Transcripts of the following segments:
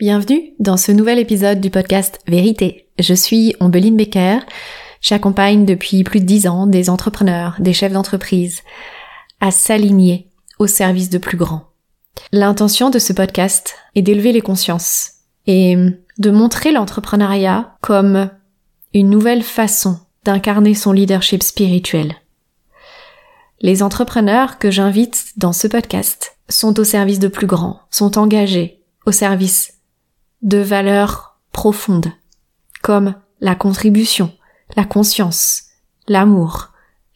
Bienvenue dans ce nouvel épisode du podcast Vérité. Je suis Ombeline Becker. J'accompagne depuis plus de dix ans des entrepreneurs, des chefs d'entreprise à s'aligner au service de plus grands. L'intention de ce podcast est d'élever les consciences et de montrer l'entrepreneuriat comme une nouvelle façon d'incarner son leadership spirituel. Les entrepreneurs que j'invite dans ce podcast sont au service de plus grands, sont engagés au service de valeurs profondes, comme la contribution, la conscience, l'amour,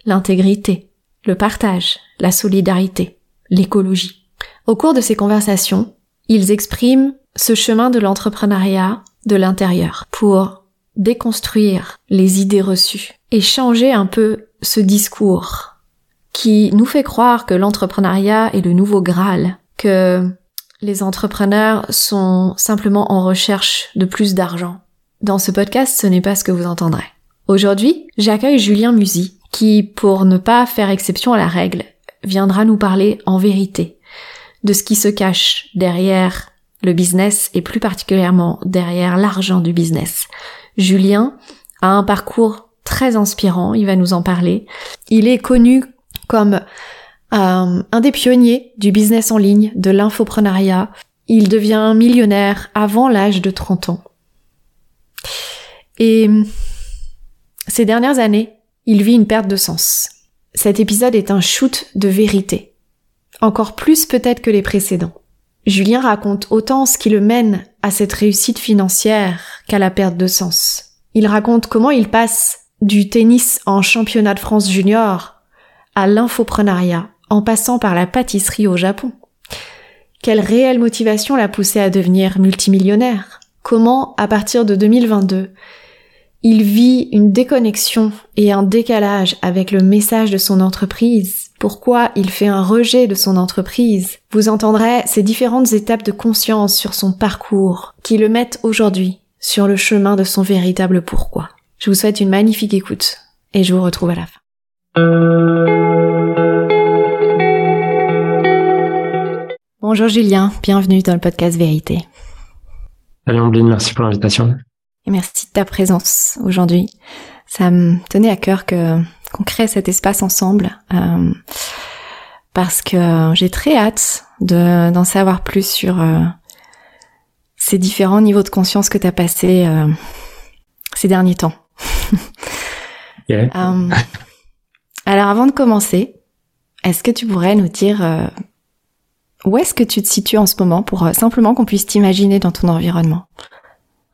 l'intégrité, le partage, la solidarité, l'écologie. Au cours de ces conversations, ils expriment ce chemin de l'entrepreneuriat de l'intérieur pour déconstruire les idées reçues et changer un peu ce discours qui nous fait croire que l'entrepreneuriat est le nouveau Graal, que les entrepreneurs sont simplement en recherche de plus d'argent. Dans ce podcast, ce n'est pas ce que vous entendrez. Aujourd'hui, j'accueille Julien Musy, qui, pour ne pas faire exception à la règle, viendra nous parler en vérité de ce qui se cache derrière le business et plus particulièrement derrière l'argent du business. Julien a un parcours très inspirant, il va nous en parler. Il est connu comme euh, un des pionniers du business en ligne, de l'infoprenariat. Il devient millionnaire avant l'âge de 30 ans. Et ces dernières années, il vit une perte de sens. Cet épisode est un shoot de vérité. Encore plus peut-être que les précédents. Julien raconte autant ce qui le mène à cette réussite financière qu'à la perte de sens. Il raconte comment il passe du tennis en championnat de France junior à l'infoprenariat en passant par la pâtisserie au Japon. Quelle réelle motivation l'a poussé à devenir multimillionnaire? Comment, à partir de 2022, il vit une déconnexion et un décalage avec le message de son entreprise? Pourquoi il fait un rejet de son entreprise? Vous entendrez ces différentes étapes de conscience sur son parcours qui le mettent aujourd'hui sur le chemin de son véritable pourquoi. Je vous souhaite une magnifique écoute et je vous retrouve à la fin. Bonjour Julien, bienvenue dans le podcast Vérité. Salut Ambline, merci pour l'invitation. Et merci de ta présence aujourd'hui. Ça me tenait à cœur que qu'on crée cet espace ensemble euh, parce que j'ai très hâte de d'en savoir plus sur euh, ces différents niveaux de conscience que tu as passé euh, ces derniers temps. alors avant de commencer, est-ce que tu pourrais nous dire euh, où est-ce que tu te situes en ce moment pour simplement qu'on puisse t'imaginer dans ton environnement?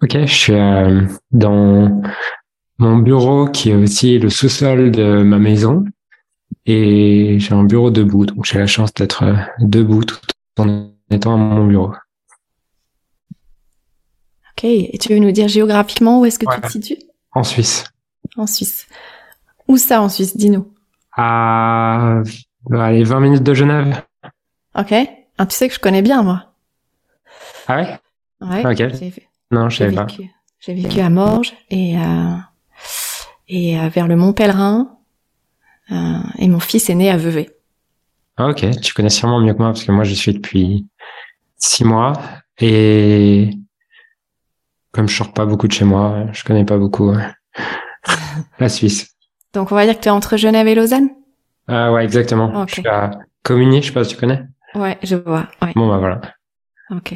Ok, je suis euh, dans mon bureau qui est aussi le sous-sol de ma maison et j'ai un bureau debout, donc j'ai la chance d'être euh, debout tout en étant à mon bureau. Ok, et tu veux nous dire géographiquement où est-ce que tu te situes? En Suisse. En Suisse. Où ça en Suisse? Dis-nous. À allez, 20 minutes de Genève. Ok. Ah, tu sais que je connais bien moi. Ah ouais? Ouais. Ok. Non, je savais pas. J'ai vécu à Morges et euh, et euh, vers le Mont Pèlerin. Euh, et mon fils est né à Vevey. Ah, ok, tu connais sûrement mieux que moi parce que moi je suis depuis six mois et comme je sors pas beaucoup de chez moi, je connais pas beaucoup la Suisse. Donc on va dire que tu es entre Genève et Lausanne? Ah ouais, exactement. Ok. Je suis à Communier, je sais pas si tu connais. Ouais, je vois. Ouais. Bon bah voilà. Ok.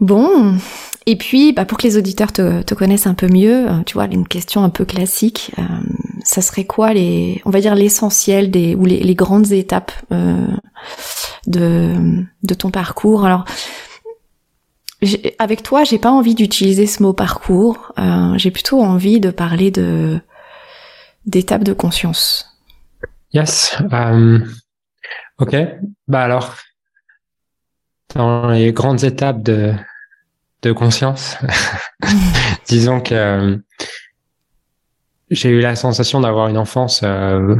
Bon, et puis bah, pour que les auditeurs te, te connaissent un peu mieux, euh, tu vois, une question un peu classique, euh, ça serait quoi les, on va dire l'essentiel des ou les, les grandes étapes euh, de de ton parcours? Alors avec toi, j'ai pas envie d'utiliser ce mot parcours. euh, j'ai plutôt envie de parler de d'étapes de conscience. Yes. euh, ok. Bah alors, dans les grandes étapes de de conscience, disons que euh, j'ai eu la sensation d'avoir une enfance euh,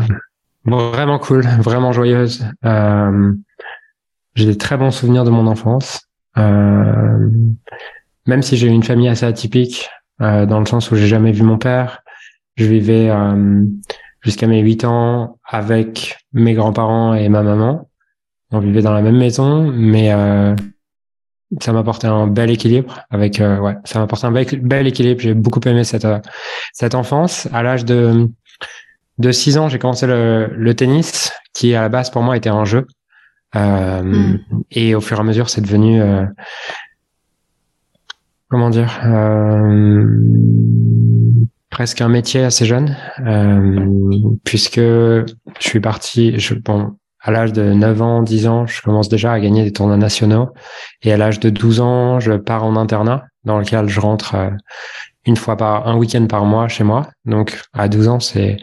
vraiment cool, vraiment joyeuse. Euh, j'ai des très bons souvenirs de mon enfance, même si j'ai une famille assez atypique, dans le sens où j'ai jamais vu mon père. Je vivais, euh, jusqu'à mes 8 ans avec mes grands-parents et ma maman. On vivait dans la même maison, mais euh, ça m'apportait un bel équilibre. Avec euh, ouais, ça m'apportait un bel, bel équilibre. J'ai beaucoup aimé cette euh, cette enfance. À l'âge de de 6 ans, j'ai commencé le, le tennis, qui à la base pour moi était un jeu. Euh, mm. Et au fur et à mesure, c'est devenu euh, comment dire euh, presque un métier assez jeune, puisque je suis parti. Je, bon, à l'âge de 9 ans, 10 ans, je commence déjà à gagner des tournois nationaux. Et à l'âge de 12 ans, je pars en internat dans lequel je rentre une fois par un week-end par mois chez moi. Donc à 12 ans, c'est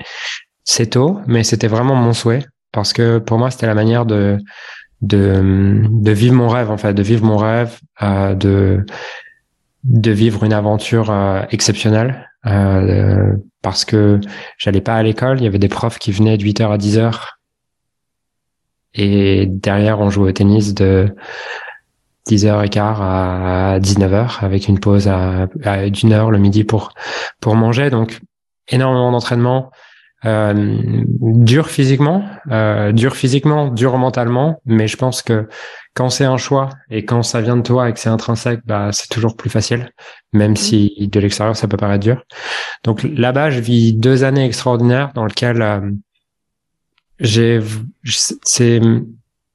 c'est tôt, mais c'était vraiment mon souhait parce que pour moi, c'était la manière de de, de vivre mon rêve en fait, de vivre mon rêve, euh, de de vivre une aventure euh, exceptionnelle euh, parce que j'allais pas à l'école, il y avait des profs qui venaient de 8h à 10h et derrière on jouait au tennis de 10h15 à 19h avec une pause d'une heure le midi pour pour manger. Donc énormément d'entraînement euh, dur physiquement, euh, dur physiquement, dur mentalement, mais je pense que quand c'est un choix et quand ça vient de toi et que c'est intrinsèque, bah c'est toujours plus facile, même si de l'extérieur ça peut paraître dur. Donc là-bas, je vis deux années extraordinaires dans lesquelles euh, j'ai, c'est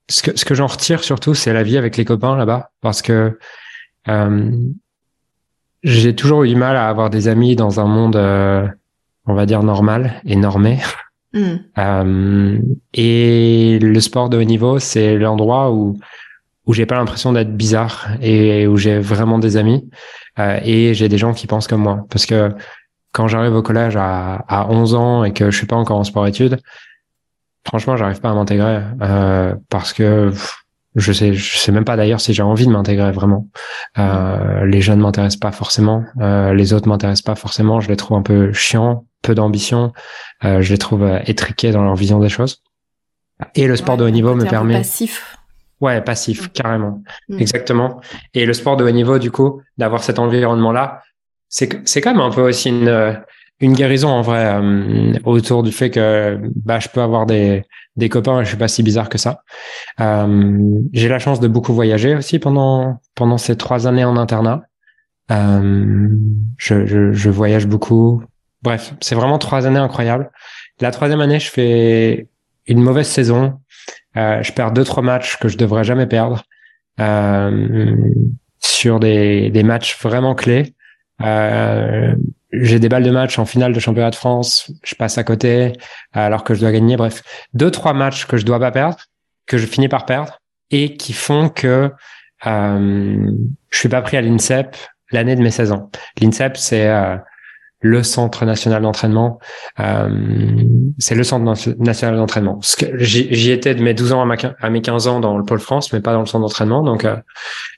ce que ce que j'en retire surtout, c'est la vie avec les copains là-bas, parce que euh, j'ai toujours eu du mal à avoir des amis dans un monde euh, on va dire normal et normé. Hmm. Euh, et le sport de haut niveau, c'est l'endroit où où j'ai pas l'impression d'être bizarre et où j'ai vraiment des amis euh, et j'ai des gens qui pensent comme moi. Parce que quand j'arrive au collège à, à 11 ans et que je suis pas encore en sport-études, franchement, j'arrive pas à m'intégrer euh, parce que je sais, je sais même pas d'ailleurs si j'ai envie de m'intégrer vraiment. Euh, les jeunes m'intéressent pas forcément, euh, les autres m'intéressent pas forcément. Je les trouve un peu chiants, peu d'ambition. Euh, je les trouve euh, étriqués dans leur vision des choses. Et le sport de haut niveau me permet. Passif. Ouais, passif, carrément, mm. exactement. Et le sport de haut niveau, du coup, d'avoir cet environnement-là, c'est c'est quand même un peu aussi une euh, une guérison en vrai euh, autour du fait que bah je peux avoir des des copains et je suis pas si bizarre que ça. Euh, j'ai la chance de beaucoup voyager aussi pendant pendant ces trois années en internat. Euh, je, je, je voyage beaucoup. Bref, c'est vraiment trois années incroyables. La troisième année, je fais une mauvaise saison. Euh, je perds deux trois matchs que je devrais jamais perdre euh, sur des des matchs vraiment clés. Euh, j'ai des balles de match en finale de championnat de France, je passe à côté alors que je dois gagner. Bref, deux trois matchs que je dois pas perdre, que je finis par perdre et qui font que je suis pas pris à l'INSEP l'année de mes 16 ans. L'INSEP c'est le centre national d'entraînement. Euh, c'est le centre national d'entraînement. J'y étais de mes 12 ans à, mes 15 ans dans le pôle France, mais pas dans le centre d'entraînement. Donc euh,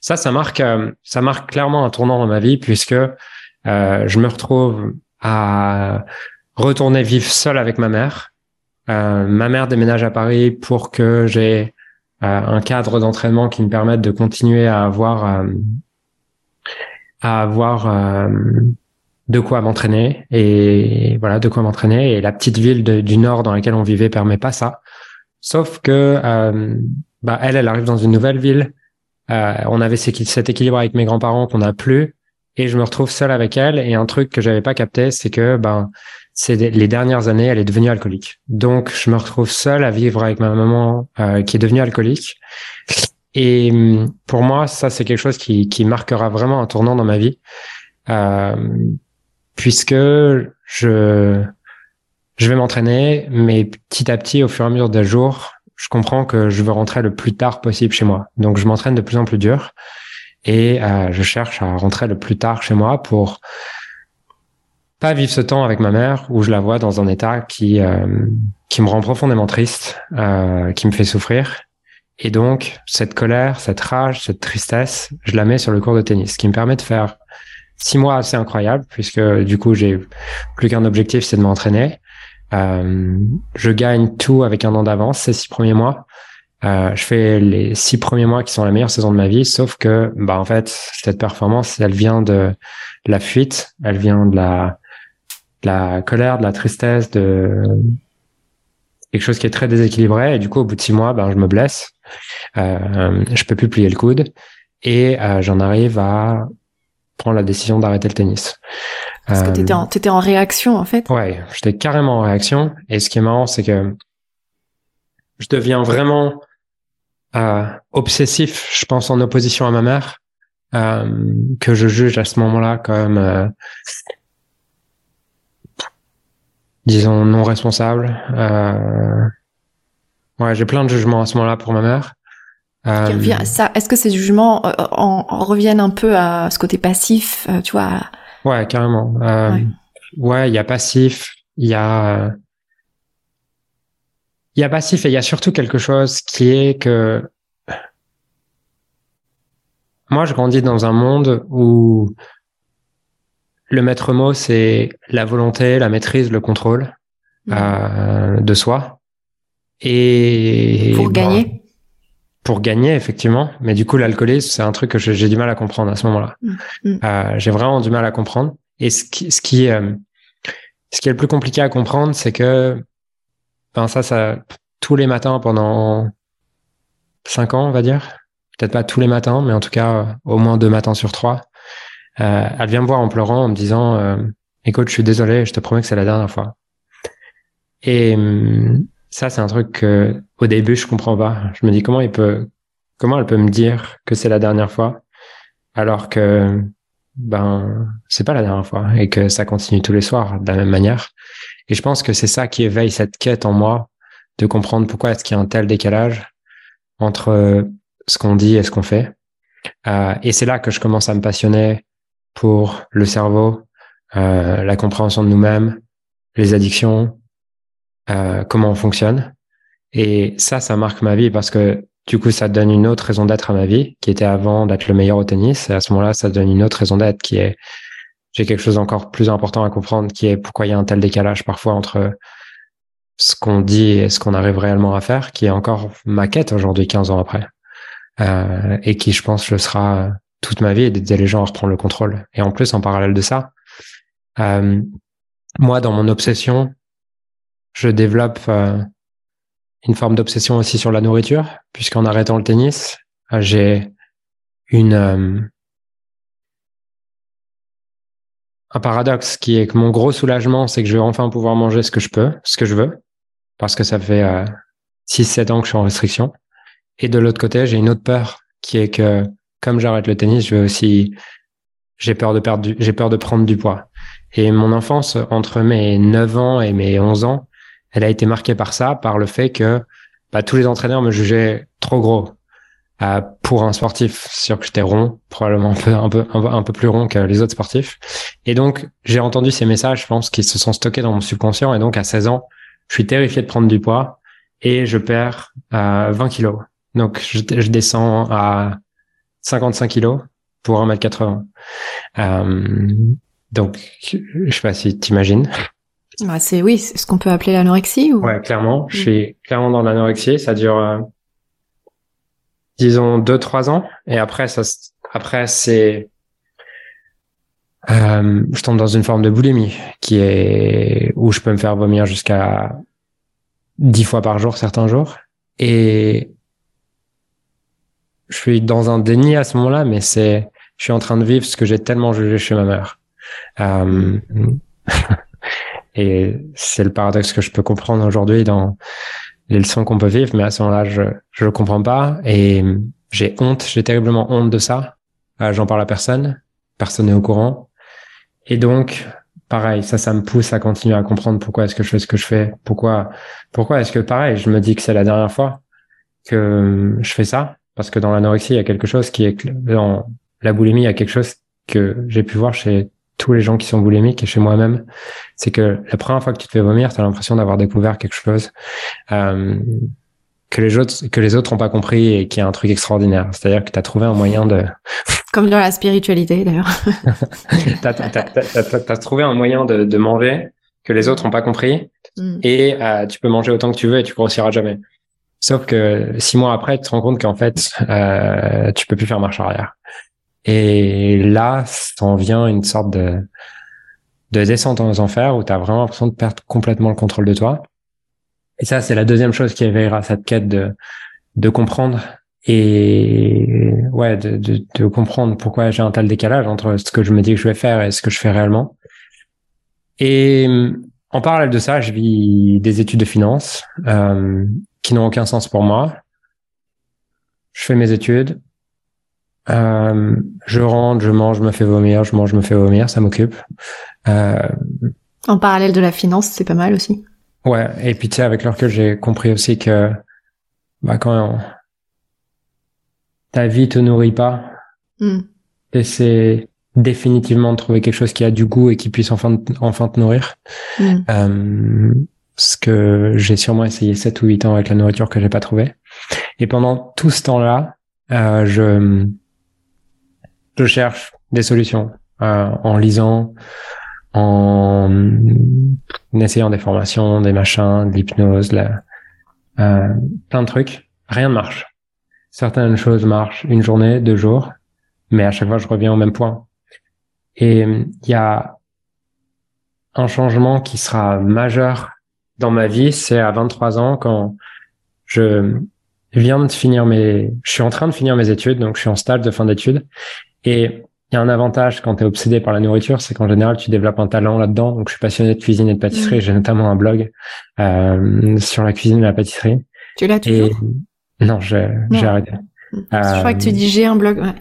ça, ça marque, euh, ça marque clairement un tournant dans ma vie puisque euh, je me retrouve à retourner vivre seul avec ma mère. Ma mère déménage à Paris pour que j'ai un cadre d'entraînement qui me permette de continuer à avoir à avoir de quoi m'entraîner et voilà de quoi m'entraîner et la petite ville du nord dans laquelle on vivait permet pas ça sauf que bah elle elle arrive dans une nouvelle ville on avait cet équilibre avec mes grands-parents qu'on a plus et je me retrouve seul avec elle. Et un truc que j'avais pas capté, c'est que ben c'est les dernières années, elle est devenue alcoolique. Donc je me retrouve seul à vivre avec ma maman euh, qui est devenue alcoolique. Et pour moi, ça c'est quelque chose qui, qui marquera vraiment un tournant dans ma vie, euh, puisque je je vais m'entraîner, mais petit à petit, au fur et à mesure des jours, je comprends que je veux rentrer le plus tard possible chez moi. Donc je m'entraîne de plus en plus dur et euh, je cherche à rentrer le plus tard chez moi pour pas vivre ce temps avec ma mère où je la vois dans un état qui euh, qui me rend profondément triste, euh, qui me fait souffrir. Et donc cette colère, cette rage, cette tristesse, je la mets sur le cours de tennis, ce qui me permet de faire six mois assez incroyables puisque du coup j'ai plus qu'un objectif, c'est de m'entraîner. Euh, je gagne tout avec un an d'avance ces six premiers mois. Euh, je fais les six premiers mois qui sont la meilleure saison de ma vie, sauf que, bah, en fait, cette performance, elle vient de la fuite, elle vient de la, de la colère, de la tristesse, de, quelque chose qui est très déséquilibré. Et du coup, au bout de six mois, ben, je me blesse. Euh, je peux plus plier le coude. Et euh, j'en arrive à prendre la décision d'arrêter le tennis. Parce que t'étais en, étais en réaction, en fait. Ouais, j'étais carrément en réaction. Et ce qui est marrant, c'est que je deviens vraiment euh, obsessif, je pense, en opposition à ma mère, euh, que je juge à ce moment-là comme, euh, disons, non responsable. Euh, ouais, j'ai plein de jugements à ce moment-là pour ma mère. Euh, ça, est-ce que ces jugements euh, en, en, reviennent un peu à ce côté passif, tu vois Ouais, carrément. ouais, il y a passif, il y a il y a passif et il y a surtout quelque chose qui est que moi, je grandis dans un monde où le maître mot, c'est la volonté, la maîtrise, le contrôle mmh. euh, de soi. Et pour gagner. Pour gagner, effectivement. Mais du coup, l'alcoolisme, c'est un truc que j'ai du mal à comprendre à ce moment-là. Mmh. Mmh. Euh, j'ai vraiment du mal à comprendre. Et ce qui, ce qui, euh, ce qui est le plus compliqué à comprendre, c'est que, ben ça, ça, tous les matins pendant cinq ans, on va dire, peut-être pas tous les matins, mais en tout cas euh, au moins deux matins sur trois. Elle vient me voir en pleurant, en me disant "Écoute, je suis désolé, je te promets que c'est la dernière fois." Et hum, ça, c'est un truc que au début je comprends pas. Je me dis comment il peut, comment elle peut me dire que c'est la dernière fois, alors que ben c'est pas la dernière fois et que ça continue tous les soirs de la même manière. Et je pense que c'est ça qui éveille cette quête en moi de comprendre pourquoi est-ce qu'il y a un tel décalage entre ce qu'on dit et ce qu'on fait. Euh, et c'est là que je commence à me passionner pour le cerveau, euh, la compréhension de nous-mêmes, les addictions, euh, comment on fonctionne. Et ça, ça marque ma vie parce que du coup, ça donne une autre raison d'être à ma vie, qui était avant d'être le meilleur au tennis. Et à ce moment-là, ça donne une autre raison d'être qui est, j'ai quelque chose d'encore plus important à comprendre, qui est pourquoi il y a un tel décalage parfois entre ce qu'on dit et ce qu'on arrive réellement à faire, qui est encore ma quête aujourd'hui, 15 ans après euh, et qui, je pense, le sera toute ma vie et d'aider les gens à reprendre le contrôle. Et en plus, en parallèle de ça, euh, moi, dans mon obsession, je développe euh, une forme d'obsession aussi sur la nourriture, puisqu'en arrêtant le tennis, euh, j'ai une euh, un paradoxe qui est que mon gros soulagement, c'est que je vais enfin pouvoir manger ce que je peux, ce que je veux, parce que ça fait 6-7 ans que je suis en restriction. Et de l'autre côté, j'ai une autre peur qui est que comme j'arrête le tennis, je vais aussi j'ai peur de perdre j'ai peur de prendre du poids. Et mon enfance entre mes 9 ans et mes 11 ans, elle a été marquée par ça, par le fait que bah, tous les entraîneurs me jugeaient trop gros. Euh, pour un sportif, sûr que j'étais rond, probablement un peu, un peu, un peu, plus rond que les autres sportifs. Et donc, j'ai entendu ces messages, je pense, qui se sont stockés dans mon subconscient. Et donc, à 16 ans, je suis terrifié de prendre du poids et je perds euh, 20 kilos. Donc, je, je descends à 55 kilos pour 1m80. Euh, donc, je sais pas si t'imagines. Bah, c'est oui, c'est ce qu'on peut appeler l'anorexie ou... Ouais, clairement. Je mm. suis clairement dans l'anorexie. Ça dure, euh, disons, 2-3 ans. Et après, ça, après, c'est, euh, je tombe dans une forme de boulimie qui est où je peux me faire vomir jusqu'à 10 fois par jour certains jours. Et je suis dans un déni à ce moment-là, mais c'est, je suis en train de vivre ce que j'ai tellement jugé chez ma mère. Euh, et c'est le paradoxe que je peux comprendre aujourd'hui dans les leçons qu'on peut vivre, mais à ce moment-là, je je le comprends pas et j'ai honte, j'ai terriblement honte de ça. J'en parle à personne, personne n'est au courant. Et donc, pareil, ça, ça me pousse à continuer à comprendre pourquoi est-ce que je fais ce que je fais, pourquoi, pourquoi est-ce que pareil, je me dis que c'est la dernière fois que je fais ça? Parce que dans l'anorexie, il y a quelque chose qui est dans la boulimie, il y a quelque chose que j'ai pu voir chez tous les gens qui sont boulimiques et chez moi-même, c'est que la première fois que tu te fais vomir, tu as l'impression d'avoir découvert quelque chose euh, que les autres que les autres n'ont pas compris et qui est un truc extraordinaire. C'est-à-dire que tu as trouvé un moyen de comme dans la spiritualité d'ailleurs. tu as, trouvé un moyen de, de manger que les autres n'ont pas compris mm. et euh, tu peux manger autant que tu veux et tu grossiras jamais. Sauf que six mois après, tu te rends compte qu'en fait, euh, tu peux plus faire marche arrière. Et là, t'en vient une sorte de, de descente aux enfers où tu as vraiment l'impression de perdre complètement le contrôle de toi. et ça, c'est la deuxième chose qui éveillera cette quête de, comprendre et ouais, de comprendre pourquoi j'ai un tel décalage entre ce que je me dis que je vais faire et ce que je fais réellement. Et en parallèle de ça, je vis des études de finance euh, qui n'ont aucun sens pour moi. Je fais mes études, euh, je rentre, je mange, je me fais vomir, je mange, je me fais vomir, ça m'occupe. Euh, en parallèle de la finance, c'est pas mal aussi. Ouais, et puis tu sais, avec le recul, j'ai compris aussi que bah, quand ta vie te nourrit pas, mm. c'est définitivement de trouver quelque chose qui a du goût et qui puisse enfin, enfin te nourrir. Mm. Euh, ce que j'ai sûrement essayé 7 ou 8 ans avec la nourriture que j'ai pas trouvé. Et pendant tout ce temps-là, euh, je, je cherche des solutions euh, en lisant, en, essayant des formations, des machins, de l'hypnose, euh, plein de trucs. Rien ne marche. Certaines choses marchent une journée, deux jours, mais à chaque fois je reviens au même point. Et il y a un changement qui sera majeur dans ma vie, c'est à 23 ans quand je viens de finir mes, je suis en train de finir mes études, donc je suis en stage de fin d'études. Et il y a un avantage quand tu es obsédé par la nourriture, c'est qu'en général, tu développes un talent là-dedans. Donc, je suis passionné de cuisine et de pâtisserie. Mm. J'ai notamment un blog euh, sur la cuisine et la pâtisserie. Tu l'as toujours? Non, j'ai arrêté. Je crois que tu dis j'ai un blog. Ouais.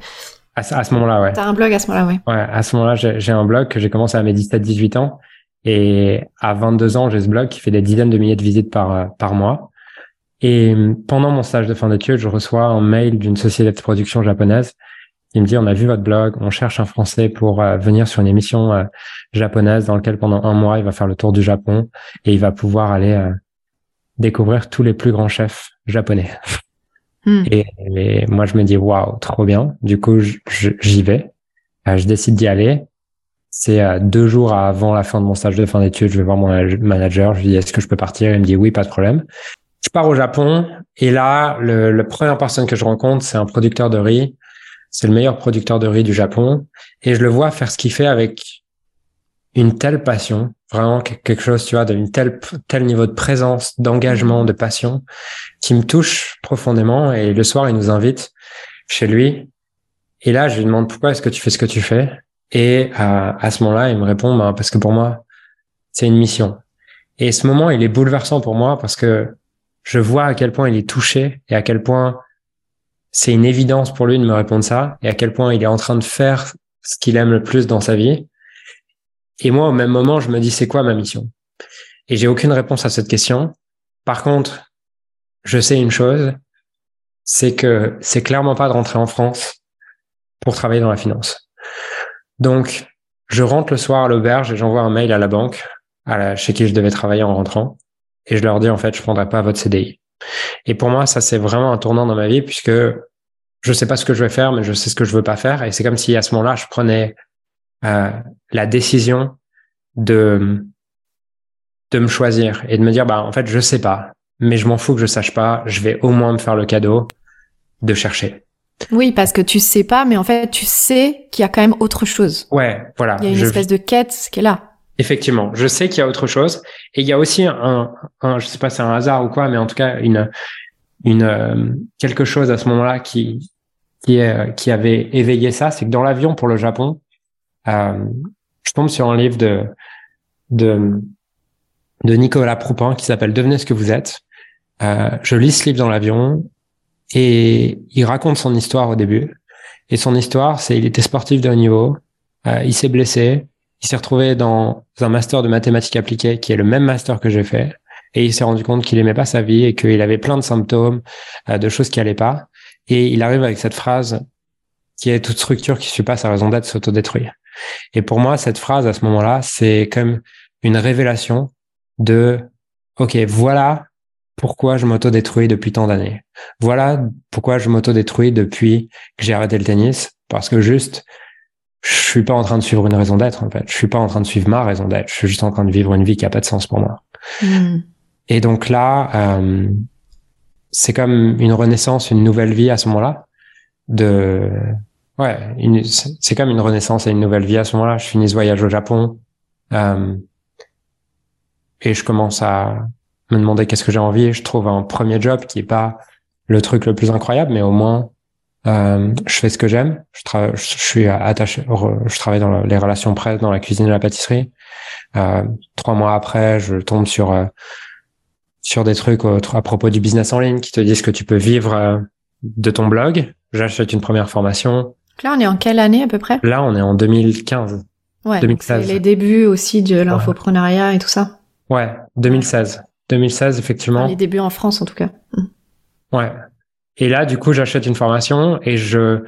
À, à, ce moment-là, ouais. T'as un blog à ce moment-là, ouais. Ouais, à ce moment-là, j'ai un blog que j'ai commencé à mes 17-18 ans. Et à 22 ans, j'ai ce blog qui fait des dizaines de milliers de visites par, par mois. Et pendant mon stage de fin d'études, je reçois un mail d'une société de production japonaise il me dit, on a vu votre blog, on cherche un Français pour euh, venir sur une émission euh, japonaise dans laquelle pendant un mois, il va faire le tour du Japon et il va pouvoir aller euh, découvrir tous les plus grands chefs japonais. Hmm. Et, moi, je me dis, waouh, trop bien. Du coup, j'y vais. je décide d'y aller. C'est deux jours avant la fin de mon stage de fin d'études, je vais voir mon manager. Je lui dis, est-ce que je peux partir? Il me dit, oui, pas de problème. Je pars au Japon et là, le, le première personne que je rencontre, c'est un producteur de riz c'est le meilleur producteur de riz du Japon. Et je le vois faire ce qu'il fait avec une telle passion, vraiment quelque chose, tu vois, d'un tel, tel niveau de présence, d'engagement, de passion, qui me touche profondément. Et le soir, il nous invite chez lui. Et là, je lui demande pourquoi est-ce que tu fais ce que tu fais? Et à, à ce moment-là, il me répond, bah, parce que pour moi, c'est une mission. Et ce moment, il est bouleversant pour moi parce que je vois à quel point il est touché et à quel point c'est une évidence pour lui de me répondre ça et à quel point il est en train de faire ce qu'il aime le plus dans sa vie. Et moi, au même moment, je me dis, c'est quoi ma mission? Et j'ai aucune réponse à cette question. Par contre, je sais une chose, c'est que c'est clairement pas de rentrer en France pour travailler dans la finance. Donc, je rentre le soir à l'auberge et j'envoie un mail à la banque, à la, chez qui je devais travailler en rentrant, et je leur dis, en fait, je prendrai pas votre CDI. Et pour moi, ça c'est vraiment un tournant dans ma vie puisque je sais pas ce que je vais faire, mais je sais ce que je veux pas faire. Et c'est comme si à ce moment-là, je prenais euh, la décision de de me choisir et de me dire bah en fait je sais pas, mais je m'en fous que je sache pas. Je vais au moins me faire le cadeau de chercher. Oui, parce que tu sais pas, mais en fait tu sais qu'il y a quand même autre chose. Ouais, voilà. Il y a une espèce de quête qui est là. Effectivement, je sais qu'il y a autre chose et il y a aussi un, un je sais pas, c'est un hasard ou quoi, mais en tout cas une une euh, quelque chose à ce moment-là qui qui est qui avait éveillé ça, c'est que dans l'avion pour le Japon, euh, je tombe sur un livre de de de Nicolas Proupin qui s'appelle Devenez ce que vous êtes. Euh, je lis ce livre dans l'avion et il raconte son histoire au début. Et son histoire, c'est il était sportif de haut niveau, euh, il s'est blessé, il s'est retrouvé dans un master de mathématiques appliquées qui est le même master que j'ai fait. Et il s'est rendu compte qu'il aimait pas sa vie et qu'il avait plein de symptômes, euh, de choses qui allaient pas. Et il arrive avec cette phrase qui est toute structure qui suit pas sa raison d'être s'autodétruire. Et pour moi, cette phrase à ce moment-là, c'est comme une révélation de, OK, voilà pourquoi je m'autodétruis depuis tant d'années. Voilà pourquoi je m'autodétruis depuis que j'ai arrêté le tennis. Parce que juste, je suis pas en train de suivre une raison d'être en fait. Je suis pas en train de suivre ma raison d'être. Je suis juste en train de vivre une vie qui a pas de sens pour moi. Hmm. Et donc là, euh, c'est comme une renaissance, une nouvelle vie à ce moment-là. De ouais, c'est comme une renaissance et une nouvelle vie à ce moment-là. Je finis ce voyage au Japon euh, et je commence à me demander qu'est-ce que j'ai envie, je trouve un premier job qui est pas le truc le plus incroyable, mais au moins euh, je fais ce que j'aime. Je, suis attaché, je travaille dans les relations presse, dans la cuisine et la pâtisserie. Euh, trois mois après, je tombe sur sur des trucs à propos du business en ligne qui te disent que tu peux vivre euh, de ton blog. J'achète une première formation. Là, on est en quelle année à peu près? Là, on est en 2015. Ouais, 2016. les débuts aussi de l'infoprenariat et tout ça. Ouais, 2016. 2016, effectivement. les débuts en France, en tout cas. Ouais. Et là, du coup, j'achète une formation et je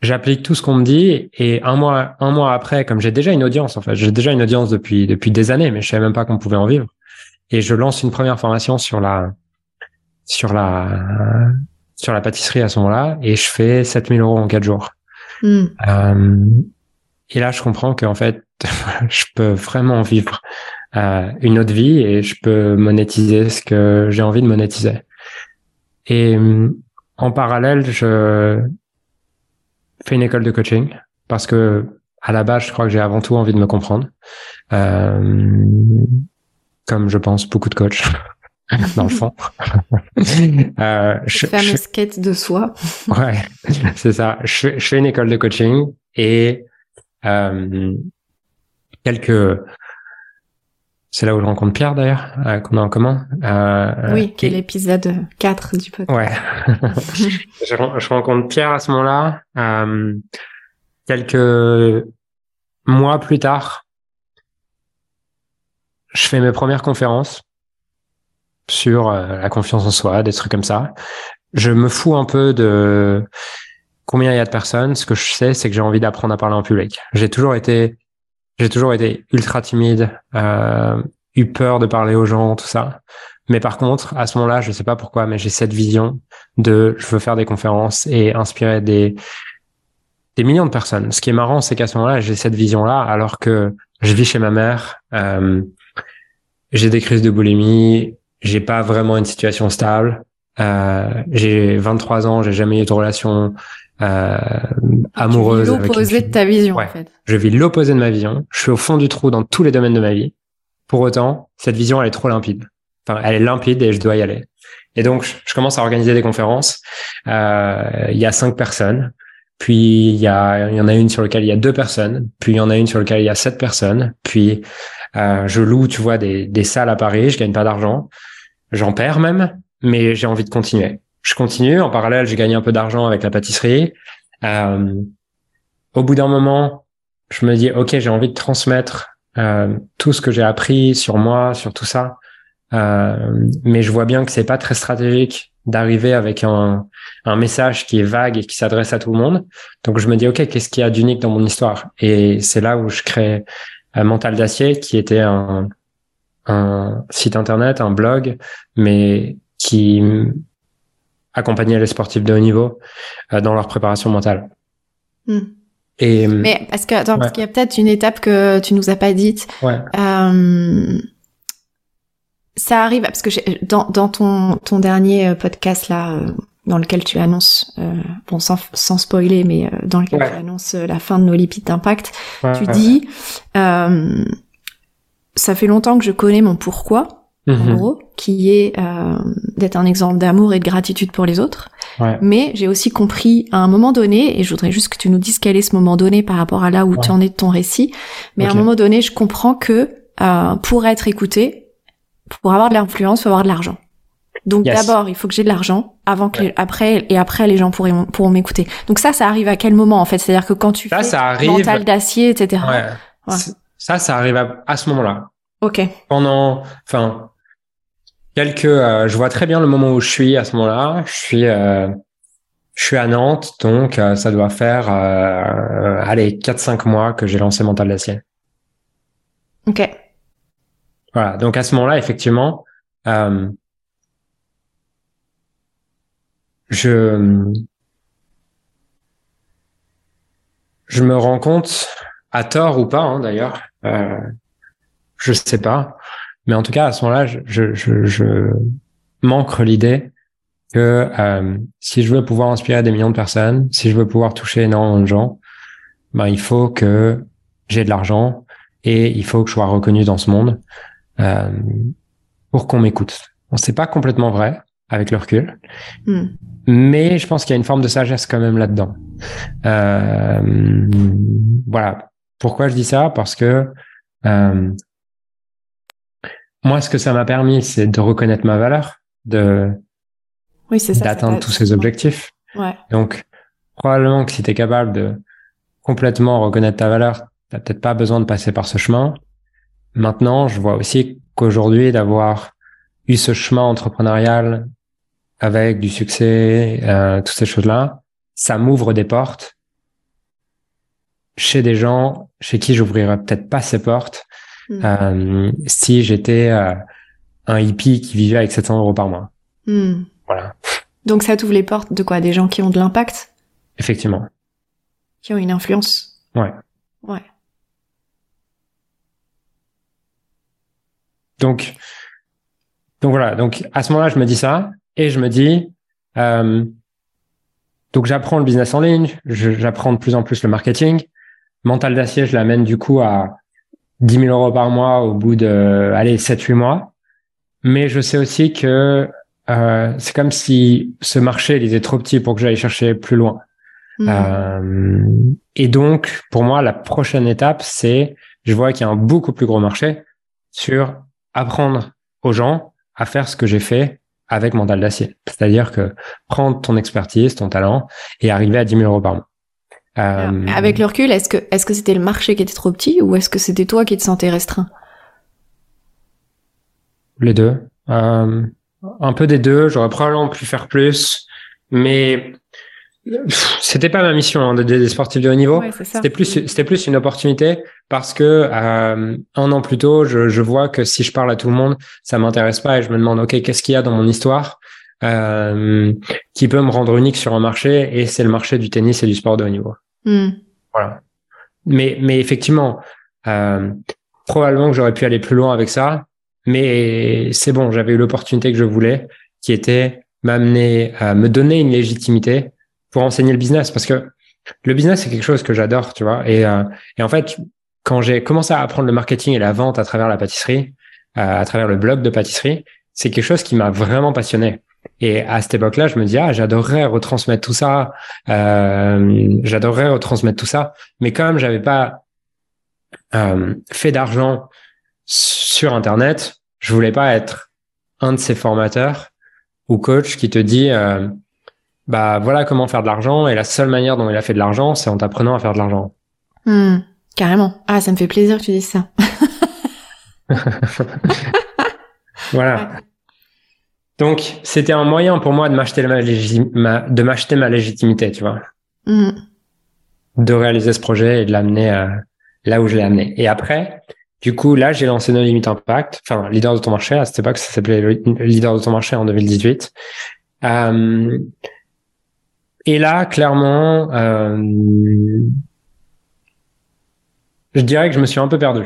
j'applique tout ce qu'on me dit. Et un mois un mois après, comme j'ai déjà une audience, en fait, j'ai déjà une audience depuis depuis des années, mais je savais même pas qu'on pouvait en vivre. Et je lance une première formation sur la sur la sur la pâtisserie à ce moment-là, et je fais 7000 euros en quatre jours. Hmm. Euh, et là, je comprends qu'en fait, je peux vraiment vivre euh, une autre vie et je peux monétiser ce que j'ai envie de monétiser. Et en parallèle, je fais une école de coaching parce que à la base, je crois que j'ai avant tout envie de me comprendre, euh, comme je pense beaucoup de coachs dans le fond. euh, je, fameuse quête de soi. ouais, c'est ça. Je, je, fais une école de coaching et euh, quelques c'est là où je rencontre Pierre d'ailleurs, euh, qu'on a en commun. Euh, oui, qui est l'épisode 4 du podcast. Ouais. je, je, rencontre Pierre à ce moment-là. Euh, quelques mois plus tard, je fais mes premières conférences sur euh, la confiance en soi, des trucs comme ça. Je me fous un peu de combien il y a de personnes. Ce que je sais, c'est que j'ai envie d'apprendre à parler en public. J'ai toujours été j'ai toujours été ultra timide, euh, eu peur de parler aux gens, tout ça. Mais par contre, à ce moment-là, je sais pas pourquoi, mais j'ai cette vision de je veux faire des conférences et inspirer des des millions de personnes. Ce qui est marrant, c'est qu'à ce moment-là, j'ai cette vision-là, alors que je vis chez ma mère, euh, j'ai des crises de boulimie, j'ai pas vraiment une situation stable, euh, j'ai 23 ans, j'ai jamais eu de relation euh, amoureuse. L'opposé de ta vision, en fait. Je vis l'opposé de ma vision. Je suis au fond du trou dans tous les domaines de ma vie. Pour autant, cette vision, elle est trop limpide. Enfin, elle est limpide et je dois y aller. Et donc, je commence à organiser des conférences. Euh, il y a cinq personnes. Puis il y a, il y en a une sur laquelle il y a deux personnes. Puis il y en a une sur laquelle il y a sept personnes. Puis euh, je loue, tu vois, des, des salles à Paris. Je gagne pas d'argent. J'en perds même, mais j'ai envie de continuer je continue. En parallèle, j'ai gagné un peu d'argent avec la pâtisserie. Euh, au bout d'un moment, je me dis, OK, j'ai envie de transmettre euh, tout ce que j'ai appris sur moi, sur tout ça. Euh, mais je vois bien que c'est pas très stratégique d'arriver avec un, un message qui est vague et qui s'adresse à tout le monde. Donc je me dis, OK, qu'est-ce qu'il y a d'unique dans mon histoire? Et c'est là où je crée Mental d'acier, qui était un, un site internet, un blog, mais qui accompagner les sportifs de haut niveau euh, dans leur préparation mentale. Hmm. Et, Mais parce que attends, parce qu'il y a peut-être une étape que tu nous as pas dite. Ouais. Euh, ça arrive parce que dans, dans ton ton dernier euh, podcast là, euh, dans lequel tu annonces, euh, bon sans sans spoiler, mais dans lequel tu annonces la fin de nos lipides d'impact, tu dis, ça fait longtemps que je connais mon pourquoi en mhm. gros, qui est euh, d'être un exemple d'amour et de gratitude pour les autres. Mais j'ai aussi compris à un moment donné, et je voudrais juste que tu nous dises quel est ce moment donné par rapport à là où tu en es de ton récit, mais à un moment donné, je comprends que euh, pour être écouté, pour avoir de l'influence, faut avoir de l'argent. Donc d'abord, il faut que j'ai de l'argent avant que après et après les gens pourront pourront m'écouter. Donc ça, ça arrive à quel moment en fait? C'est-à-dire que quand tu ça, fais ça arrive... mental d'acier, etc. Ça, ça arrive à, à ce moment-là. Ok. Pendant, enfin, quelques, euh, je vois très bien le moment où je suis à ce moment-là. Je suis, euh, je suis à Nantes, donc euh, ça doit faire, allez, 4-5 mois que j'ai lancé Mental d'acier. Ok. Voilà. Donc à ce moment-là, effectivement, je, je me rends compte, à tort ou pas, hein, d'ailleurs, je sais pas, mais en tout cas, à ce moment-là, je, je, je, manque l'idée que euh, si je veux pouvoir inspirer des millions de personnes, si je veux pouvoir toucher énormément de gens, ben il faut que j'ai de l'argent et il faut que je sois reconnu dans ce monde. Euh, pour qu'on m'écoute. On sait pas complètement vrai avec le recul, Hmm. mais je pense qu'il y a une forme de sagesse quand même là-dedans. Euh, voilà. Pourquoi je dis ça? Parce que euh, moi, ce que ça m'a permis, c'est de reconnaître ma valeur, de Oui, d'atteindre tous ces objectifs. Ouais. Donc, probablement que si tu es capable de complètement reconnaître ta valeur, t'as peut-être pas besoin de passer par ce chemin. Maintenant, je vois aussi qu'aujourd'hui, d'avoir eu ce chemin entrepreneurial avec du succès, euh, toutes ces choses-là, ça m'ouvre des portes chez des gens chez qui j'ouvrirais peut-être pas ces portes Hmm. euh, si j'étais euh, un hippie qui vivait avec 700 euros par mois. Hmm. Voilà, Donc ça t'ouvre les portes de quoi? Des gens qui ont de l'impact, effectivement. qui ont une influence? Ouais. Ouais. Donc, donc voilà. Donc à ce moment-là, je me dis ça et je me dis, euh, donc j'apprends le business en ligne, j'apprends de plus en plus le marketing. Mental d'acier, je l'amène du coup à 10 000 euros par mois au bout de, allez, 7-8 mois. Mais je sais aussi que euh, c'est comme si ce marché il était trop petit pour que j'aille chercher plus loin. Hmm. Euh, et donc, pour moi, la prochaine étape, c'est, je vois qu'il y a un beaucoup plus gros marché sur apprendre aux gens à faire ce que j'ai fait avec Mental d'acier. C'est-à-dire que prendre ton expertise, ton talent et arriver à 10 000 euros par mois. Euh, Avec le recul, est-ce que est-ce que c'était le marché qui était trop petit ou est-ce que c'était toi qui te sentais restreint? Les deux. Euh, un peu des deux. J'aurais probablement pu faire plus, mais c'était pas ma mission hein, d'aider des sportifs de haut niveau. Ouais. C'était plus, c'était plus une opportunité parce que euh, un an plus tôt, je, je vois que si je parle à tout le monde, ça m'intéresse pas et je me demande, ok, qu'est-ce qu'il y a dans mon histoire euh, qui peut me rendre unique sur un marché et c'est le marché du tennis et du sport de haut niveau. Hmm. Voilà. Mais, mais effectivement, euh, probablement que j'aurais pu aller plus loin avec ça, mais c'est bon, j'avais eu l'opportunité que je voulais, qui était m'amener, à me donner une légitimité pour enseigner le business, parce que le business c'est quelque chose que j'adore, tu vois. Et, euh, et en fait, quand j'ai commencé à apprendre le marketing et la vente à travers la pâtisserie, euh, à travers le blog de pâtisserie, c'est quelque chose qui m'a vraiment passionné. Et à cette époque-là, je me dis ah j'adorerais retransmettre tout ça, euh, j'adorerais retransmettre tout ça, mais même j'avais pas euh, fait d'argent sur Internet, je voulais pas être un de ces formateurs ou coach qui te dit euh, bah voilà comment faire de l'argent et la seule manière dont il a fait de l'argent, c'est en t'apprenant à faire de l'argent. Hmm. Carrément. Ah, ça me fait plaisir que tu dises ça. Voilà. Donc c'était un moyen pour moi de m'acheter ma, de m'acheter ma légitimité, tu vois, Hmm. de réaliser ce projet et de l'amener euh, là où je l'ai amené. Et après, du coup, là, j'ai lancé No Limit Impact, enfin leader de ton marché. À cette époque, ça s'appelait le- leader de ton marché en 2018. Euh, et là, clairement, euh, je dirais que je me suis un peu perdu.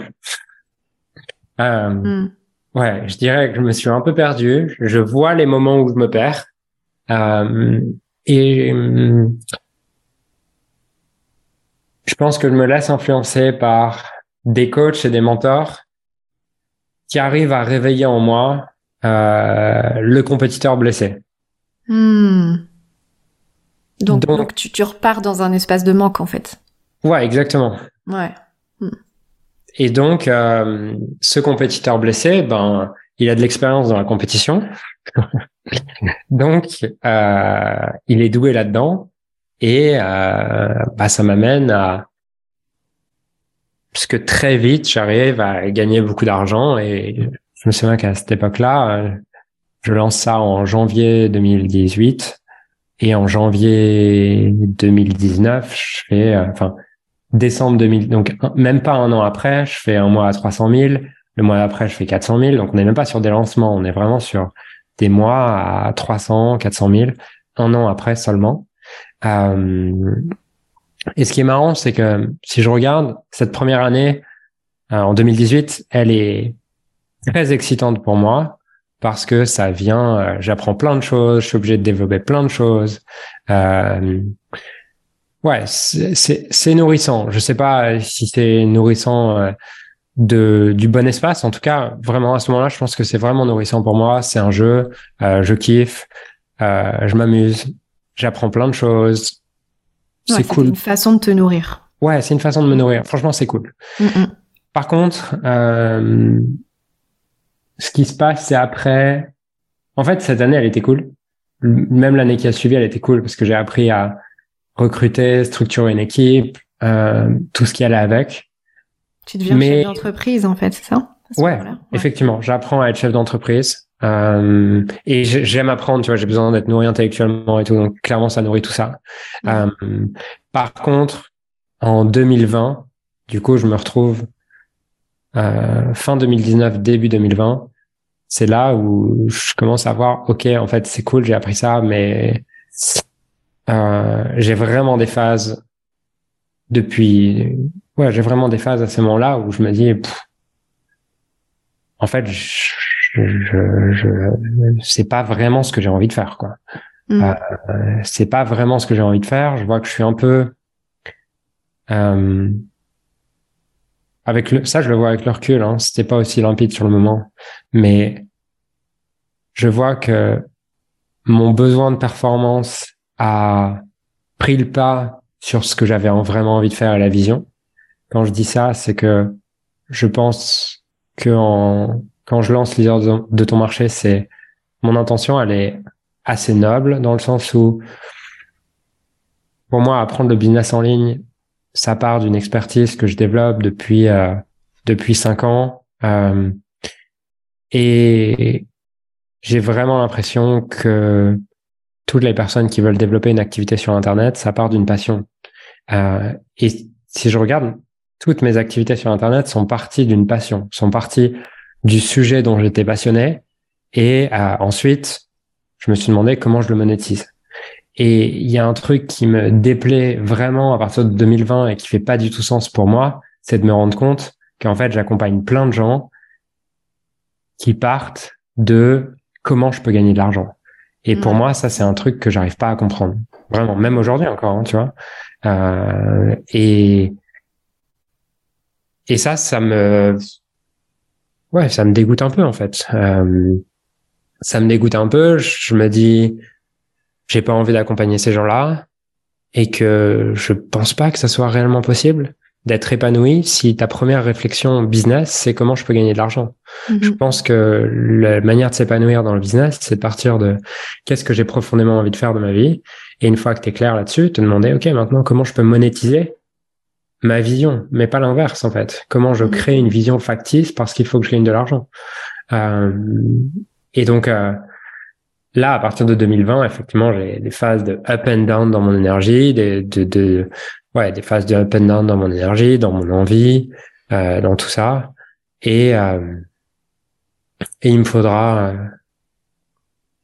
Euh, Hmm. Ouais, je dirais que je me suis un peu perdu. Je vois les moments où je me perds. Euh, et hum, je pense que je me laisse influencer par des coachs et des mentors qui arrivent à réveiller en moi euh, le compétiteur blessé. Hmm. Donc, Donc- donc tu, tu repars dans un espace de manque en fait. Ouais, exactement. Ouais. Et donc, euh, ce compétiteur blessé, ben, il a de l'expérience dans la compétition. donc, euh, il est doué là-dedans. Et euh, bah, ça m'amène à... Parce que très vite, j'arrive à gagner beaucoup d'argent. Et je me souviens qu'à cette époque-là, je lance ça en janvier 2018. Et en janvier 2019, je fais... euh, Enfin, décembre 2000, donc même pas un an après, je fais un mois à 300 000, le mois d'après, je fais 400 000, donc on n'est même pas sur des lancements, on est vraiment sur des mois à 300, 400 000, un an après seulement. Euh, et ce qui est marrant, c'est que si je regarde cette première année, euh, en 2018, elle est très excitante pour moi parce que ça vient, euh, j'apprends plein de choses, je suis obligé de développer plein de choses. Euh, Ouais, c'est c'est- c'est nourrissant. Je sais pas si c'est nourrissant euh, de du bon espace. En tout cas, vraiment à ce moment-là, je pense que c'est vraiment nourrissant pour moi. C'est un jeu, euh, je kiffe, euh, je m'amuse, j'apprends plein de choses. Ouais, c'est cool. une façon de te nourrir. Ouais, c'est une façon de me nourrir. Franchement, c'est cool. Mm, mm. Par contre, euh, ce qui se passe, c'est après. En fait, cette année, elle était cool. Même l'année qui a suivi, elle était cool parce que j'ai appris à recruter, structurer une équipe, euh, tout ce qui allait avec. Tu deviens Mais- chef d'entreprise, en fait, c'est ça? Ce Ouais, Effectivement, j'apprends à être chef d'entreprise. Euh, et j'ai- j'aime apprendre, tu vois, j'ai besoin d'être nourri intellectuellement et tout, donc clairement ça nourrit tout ça. Euh, par contre, en 2020, du coup, je me retrouve euh, fin 2019, début 2020. C'est là où je commence à voir, ok, en fait, c'est cool, j'ai appris ça, mais euh, j'ai vraiment des phases depuis, ouais, j'ai vraiment des phases à ce moment-là où je me dis, pff, en fait, je, je, je, c'est pas vraiment ce que j'ai envie de faire, quoi. Mm. Euh, c'est pas vraiment ce que j'ai envie de faire. Je vois que je suis un peu, euh, avec le, ça, je le vois avec le recul. Hein, C'était pas aussi limpide sur le moment, mais je vois que mon besoin de performance a pris le pas sur ce que j'avais en- vraiment envie de faire et la vision. Quand je dis ça, c'est que je pense que en, quand je lance leader de, de ton marché, c'est mon intention, elle est assez noble dans le sens où pour moi, apprendre le business en ligne, ça part d'une expertise que je développe depuis euh, depuis cinq ans euh, et j'ai vraiment l'impression que toutes les personnes qui veulent développer une activité sur Internet, ça part d'une passion. Euh, et si je regarde, toutes mes activités sur Internet sont parties d'une passion, sont parties du sujet dont j'étais passionné. Et euh, ensuite, je me suis demandé comment je le monétise. Et il y a un truc qui me déplaît vraiment à partir de 2020 et qui fait pas du tout sens pour moi, c'est de me rendre compte qu'en fait, j'accompagne plein de gens qui partent de comment je peux gagner de l'argent. Et pour Mm. moi, ça, c'est un truc que j'arrive pas à comprendre. Vraiment, même aujourd'hui encore, hein, tu vois. Euh, et et ça, ça me ouais, ça me dégoûte un peu en fait. Euh, ça me dégoûte un peu. Je me dis, j'ai pas envie d'accompagner ces gens-là et que je pense pas que ça soit réellement possible d'être épanoui si ta première réflexion business, c'est comment je peux gagner de l'argent. Je Mhm. pense que la manière de s'épanouir dans le business, c'est de partir de qu'est-ce que j'ai profondément envie de faire de ma vie. Et une fois que tu es clair là-dessus, te demander, OK, maintenant, comment je peux monétiser ma vision, mais pas l'inverse, en fait. Comment je Mhm. crée une vision factice parce qu'il faut que je gagne de l'argent. Euh, et donc, euh, là, à partir de 2020, effectivement, j'ai des phases de up and down dans mon énergie, des, de, de, ouais, des phases de up and down dans mon énergie, dans mon envie, euh, dans tout ça. Et, euh, et il me faudra euh,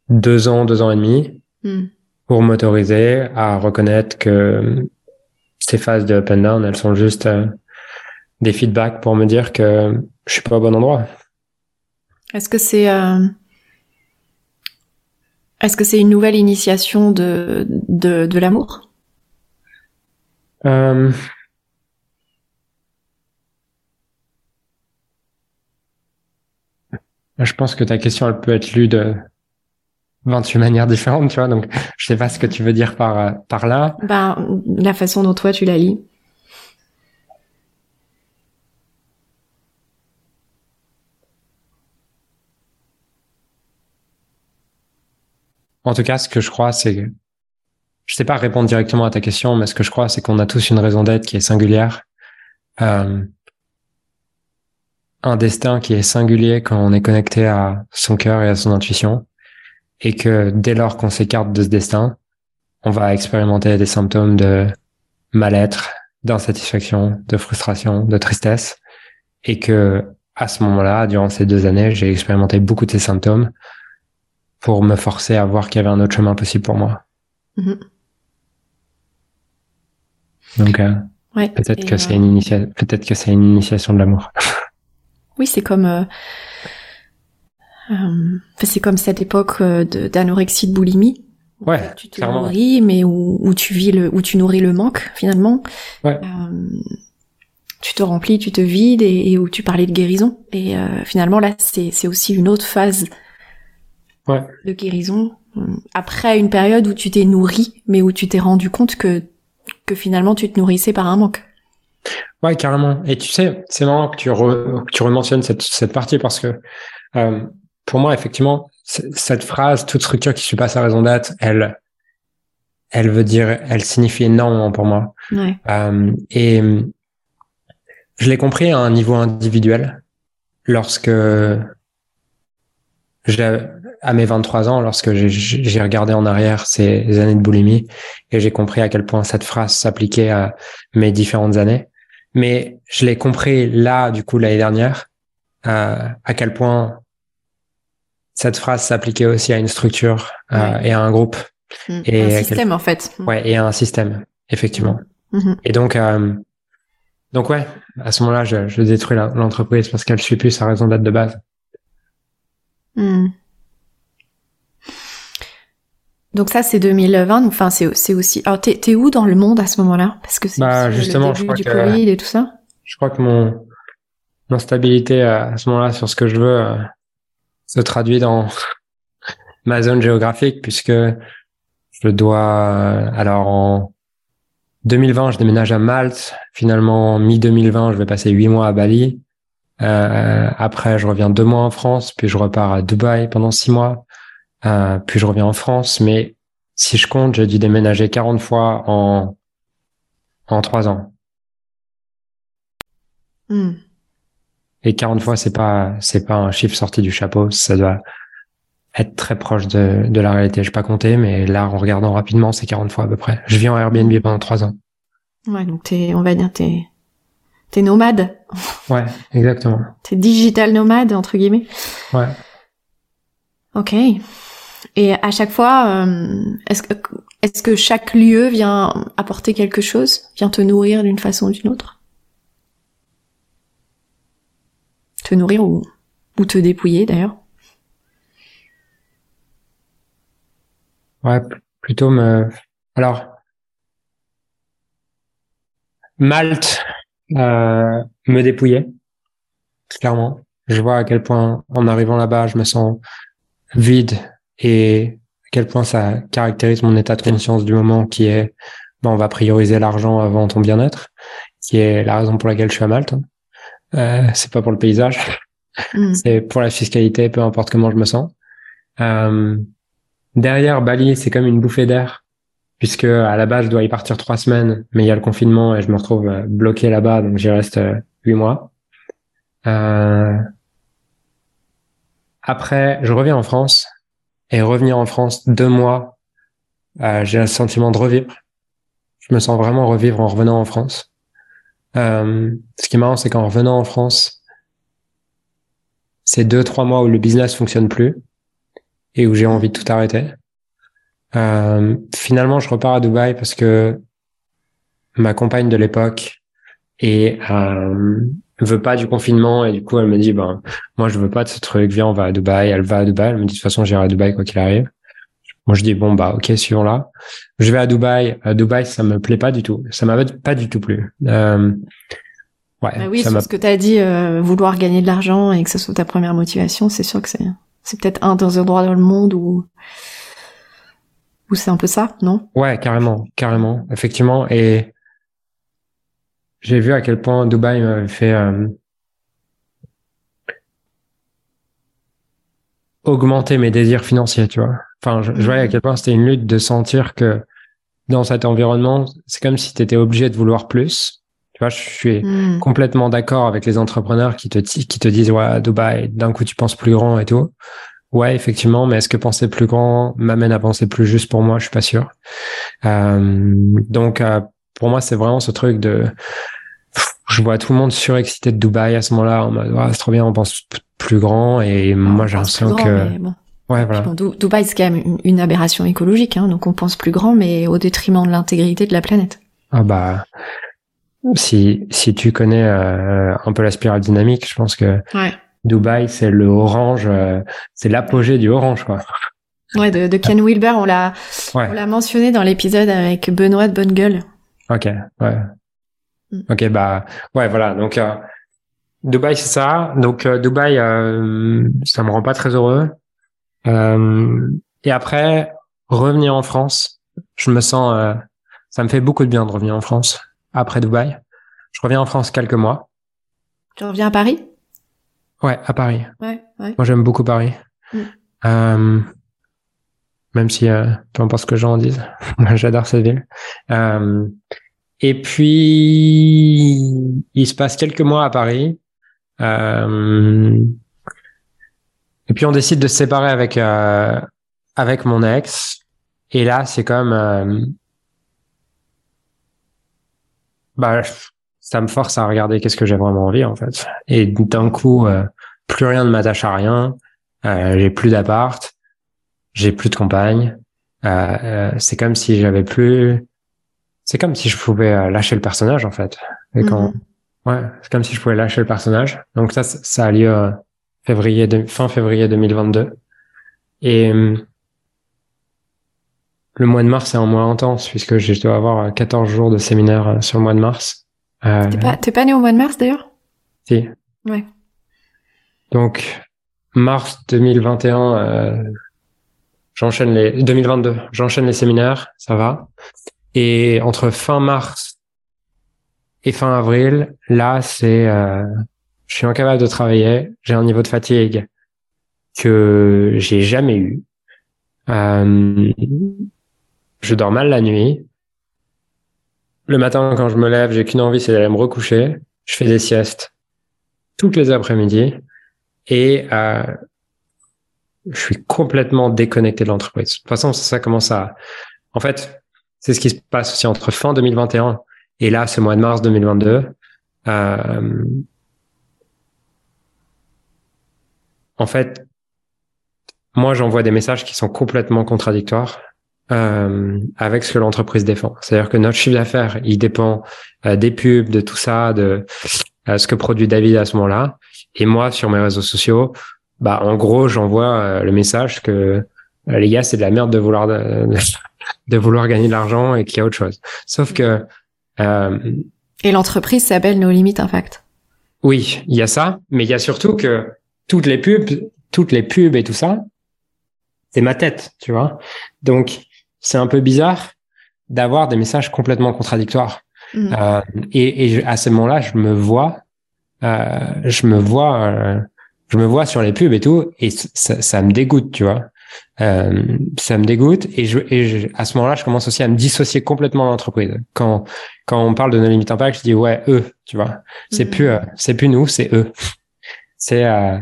deux ans, deux ans et demi Mm. pour m'autoriser à reconnaître que ces phases de up and down, elles sont juste euh, des feedbacks pour me dire que je suis pas au bon endroit. Est-ce que c'est euh, est-ce que c'est une nouvelle initiation de de, de l'amour? Euh, Je pense que ta question, elle peut être lue de 28 manières différentes, tu vois. Donc, je sais pas ce que tu veux dire par, euh, par là. Ben la façon dont toi tu la lis. En tout cas, ce que je crois, c'est je sais pas répondre directement à ta question, mais ce que je crois, c'est qu'on a tous une raison d'être qui est singulière. Euh, un destin qui est singulier quand on est connecté à son cœur et à son intuition. Et que dès lors qu'on s'écarte de ce destin, on va expérimenter des symptômes de mal-être, d'insatisfaction, de frustration, de tristesse. Et que, à ce moment-là, durant ces deux années, j'ai expérimenté beaucoup de ces symptômes pour me forcer à voir qu'il y avait un autre chemin possible pour moi. Mhm. Donc, euh, Ouais. peut-être Et, que euh, c'est une initia- peut-être que c'est une initiation de l'amour. Oui, c'est comme euh, c'est comme cette époque de- d'anorexie de boulimie. où Ouais, tu te clairement. nourris, mais où, où tu vis le, où tu nourris le manque finalement. Ouais. Tu te remplis, tu te vides et, où tu parlais de guérison. Et finalement là, c'est aussi une autre phase de guérison après une période où tu t'es nourri, mais où tu t'es rendu compte que que finalement tu te nourrissais par un manque. Ouais, carrément. Et tu sais, c'est marrant que tu, re, que tu rementionnes cette, cette partie parce que euh, pour moi, effectivement, cette phrase, toute structure qui suit pas sa raison d'être, elle, elle veut dire, elle signifie énormément pour moi. Ouais. Euh, et je l'ai compris à un niveau individuel lorsque à mes 23 ans, lorsque j'ai regardé en arrière ces années de boulimie et j'ai compris à quel point cette phrase s'appliquait à mes différentes années. Mais je l'ai compris là, du coup, l'année dernière, euh, à quel point cette phrase s'appliquait aussi à une structure euh, et à un groupe. Mmh. et un système, en fait. Mmh. Ouais, et à un système, effectivement. Mmh. Et donc, euh, donc ouais, à ce moment-là, je, je détruis l'entreprise parce qu'elle suit plus sa raison d'être de base. Donc ça c'est 2020, enfin c'est c'est aussi. Alors t'es t'es où dans le monde à ce moment-là? Parce que c'est bah, justement, le début du Covid et tout ça. Je crois que mon instabilité à ce moment-là sur ce que je veux euh, se traduit dans ma zone géographique puisque je dois euh, alors en 2020 je déménage à Malte. Finalement mi 2020 je vais passer huit mois à Bali. Euh, après, je reviens deux mois en France, puis je repars à Dubaï pendant six mois, euh, puis je reviens en France. Mais si je compte, j'ai dû déménager 40 fois en en trois ans. Hmm. Et 40 fois, c'est pas c'est pas un chiffre sorti du chapeau. Ça doit être très proche de, de la réalité. Je pas compté, mais là, en regardant rapidement, c'est 40 fois à peu près. Je vis en Airbnb pendant trois ans. Ouais, donc t'es, on va dire, t'es T'es nomade. Ouais, exactement. T'es digital nomade, entre guillemets. Ouais. Ok. Et à chaque fois, euh, est-ce que, chaque lieu vient apporter quelque chose, vient te nourrir d'une façon ou d'une autre? Te nourrir ou, te dépouiller d'ailleurs? Ouais, plutôt me. Alors, Malte, euh, me dépouiller, clairement. Je vois à quel point, en arrivant là-bas, je me sens vide et à quel point ça caractérise mon état de conscience du moment qui est, ben, on va prioriser l'argent avant ton bien-être, qui est la raison pour laquelle je suis à Malte. Euh, c'est pas pour le paysage, mm. c'est pour la fiscalité, peu importe comment je me sens. Euh, derrière Bali, c'est comme une bouffée d'air puisque à la base je dois y partir trois semaines, mais il y a le confinement et je me retrouve euh, bloqué là-bas, donc j'y reste euh, huit mois. Euh... Après, je reviens en France et revenir en France deux mois, euh, j'ai le sentiment de revivre. Je me sens vraiment revivre en revenant en France. Euh, ce qui est marrant, c'est qu'en revenant en France, c'est deux trois mois où le business fonctionne plus et où j'ai envie de tout arrêter. Euh, finalement, je repars à Dubaï parce que ma compagne de l'époque et euh, veut pas du confinement et du coup elle me dit ben moi je veux pas de ce truc viens on va à Dubaï. Elle va à Dubaï elle me dit de toute façon j'irai à Dubaï quoi qu'il arrive. Moi je dis bon bah ok suivons là. Je vais à Dubaï. À Dubaï ça me plaît pas du tout. Ça m'avait pas du tout plu. Euh, ouais bah oui c'est ce que tu as dit euh, vouloir gagner de l'argent et que ce soit ta première motivation c'est sûr que c'est c'est peut-être un des endroits dans le monde où ou c'est un peu ça, non? Ouais, carrément, carrément, effectivement. Et j'ai vu à quel point Dubaï m'avait fait euh, augmenter mes désirs financiers, tu vois. Enfin, je, voyais à quel point c'était une lutte de sentir que dans cet environnement, c'est comme si tu étais obligé de vouloir plus. Tu vois, je suis hmm. complètement d'accord avec les entrepreneurs qui te, qui te disent, ouais, Dubaï, d'un coup, tu penses plus grand et tout. Ouais, effectivement, mais est-ce que penser plus grand m'amène à penser plus juste pour moi? Je suis pas sûr. Euh, donc, euh, pour moi, c'est vraiment ce truc de, je vois tout le monde surexcité de Dubaï à ce moment-là, mode, c'est trop bien, on pense plus grand, et moi, j'ai l'impression que. Bon. Ouais, voilà. Dubaï, c'est quand même une, aberration écologique, hein, donc on pense plus grand, mais au détriment de l'intégrité de la planète. Ah bah, si si tu connais euh, un peu la spirale dynamique, je pense que ouais. Dubaï, c'est le orange, euh, c'est l'apogée du orange, quoi. Ouais, de, Ken Wilber, on l'a, on l'a mentionné dans l'épisode avec Benoît de Bonne Gueule. Ok, ouais. Mm. Ok, bah ouais, voilà. Donc euh, Dubaï, c'est ça. Donc euh, Dubaï, euh, ça me rend pas très heureux. et après, revenir en France, je me sens, ça me fait beaucoup de bien de revenir en France après Dubaï. Je reviens en France quelques mois. Tu reviens à Paris? Ouais, à Paris. Ouais, ouais. Moi, j'aime beaucoup Paris. Mm. Même si peu importe ce que les gens en disent, j'adore cette ville. Et puis, il se passe quelques mois à Paris. Euh, et puis, on décide de se séparer avec, euh, avec mon ex. Et là, c'est comme... Euh, bah, ça me force à regarder qu'est-ce que j'ai vraiment envie, en fait. Et d'un coup, euh, plus rien ne m'attache à rien. Euh, j'ai plus d'appart. J'ai plus de compagne. c'est comme si j'avais plus c'est comme si je pouvais euh, lâcher le personnage en fait. Et quand, mhm. ouais, c'est comme si je pouvais lâcher le personnage. Donc ça, ça a lieu euh, février de, fin février 2022. Et euh, le mois de mars est un mois intense puisque je dois avoir 14 jours de séminaire sur le mois de mars. Euh, t'es pas, t'es pas né au mois de mars d'ailleurs? Si. Ouais. Donc mars 2021, euh, j'enchaîne les 2022, j'enchaîne les séminaires, ça va. Et entre fin mars et fin avril, là, c'est, euh, je suis incapable de travailler. J'ai un niveau de fatigue que j'ai jamais eu. Euh, je dors mal la nuit. Le matin, quand je me lève, j'ai qu'une envie, c'est d'aller me recoucher. Je fais des siestes toutes les après-midi et euh, je suis complètement déconnecté de l'entreprise. De toute façon, ça commence à. En fait, c'est ce qui se passe aussi entre fin 2021 et là, ce mois de mars 2022. Euh, en fait, moi, j'envoie des messages qui sont complètement contradictoires euh, avec ce que l'entreprise défend. C'est-à-dire que notre chiffre d'affaires, il dépend euh, des pubs, de tout ça, de euh, ce que produit David à ce moment-là. Et moi, sur mes réseaux sociaux, bah, en gros, j'envoie euh, le message que les gars, c'est de la merde de vouloir de vouloir gagner de l'argent et qu'il y a autre chose. Sauf que euh, et l'entreprise s'appelle Nos Limites Impact. Oui, il y a ça, mais il y a surtout que toutes les pubs, toutes les pubs et tout ça, c'est ma tête, tu vois. Donc c'est un peu bizarre d'avoir des messages complètement contradictoires. Mm. Euh, et, et, à ce moment-là, je me vois, euh, je me vois, euh, je me vois sur les pubs et tout, et ça, ça me dégoûte, tu vois. Euh, ça me dégoûte et, je, et à ce moment-là, je commence aussi à me dissocier complètement de l'entreprise. Quand quand on parle de nos limites impact, je dis ouais eux, tu vois. C'est mhm. plus euh, c'est plus nous, c'est eux. C'est euh,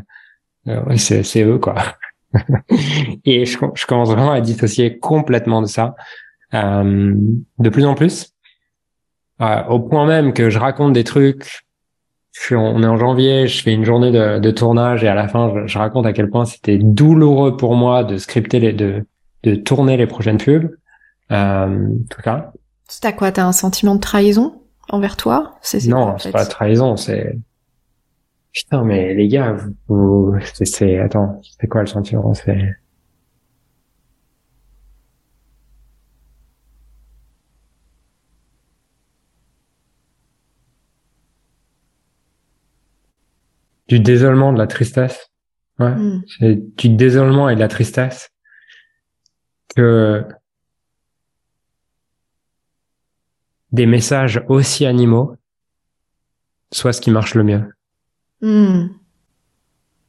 euh c'est c'est eux quoi. et je, je commence vraiment à dissocier complètement de ça, euh, de plus en plus, au point même que je raconte des trucs on est en janvier, je fais une journée de, tournage et à la fin, je, raconte à quel point c'était douloureux pour moi de scripter les, de, de tourner les prochaines pubs. Euh, tout cas. T'as quoi T'as un sentiment de trahison envers toi? C'est, Non, c'est pas trahison, c'est putain, mais les gars, vous, c'est, c'est, attends, c'est quoi le sentiment? C'est du désolement, de la tristesse. Ouais. Hmm. C'est du désolement et de la tristesse que des messages aussi animaux soient ce qui marche le mieux. Hmm.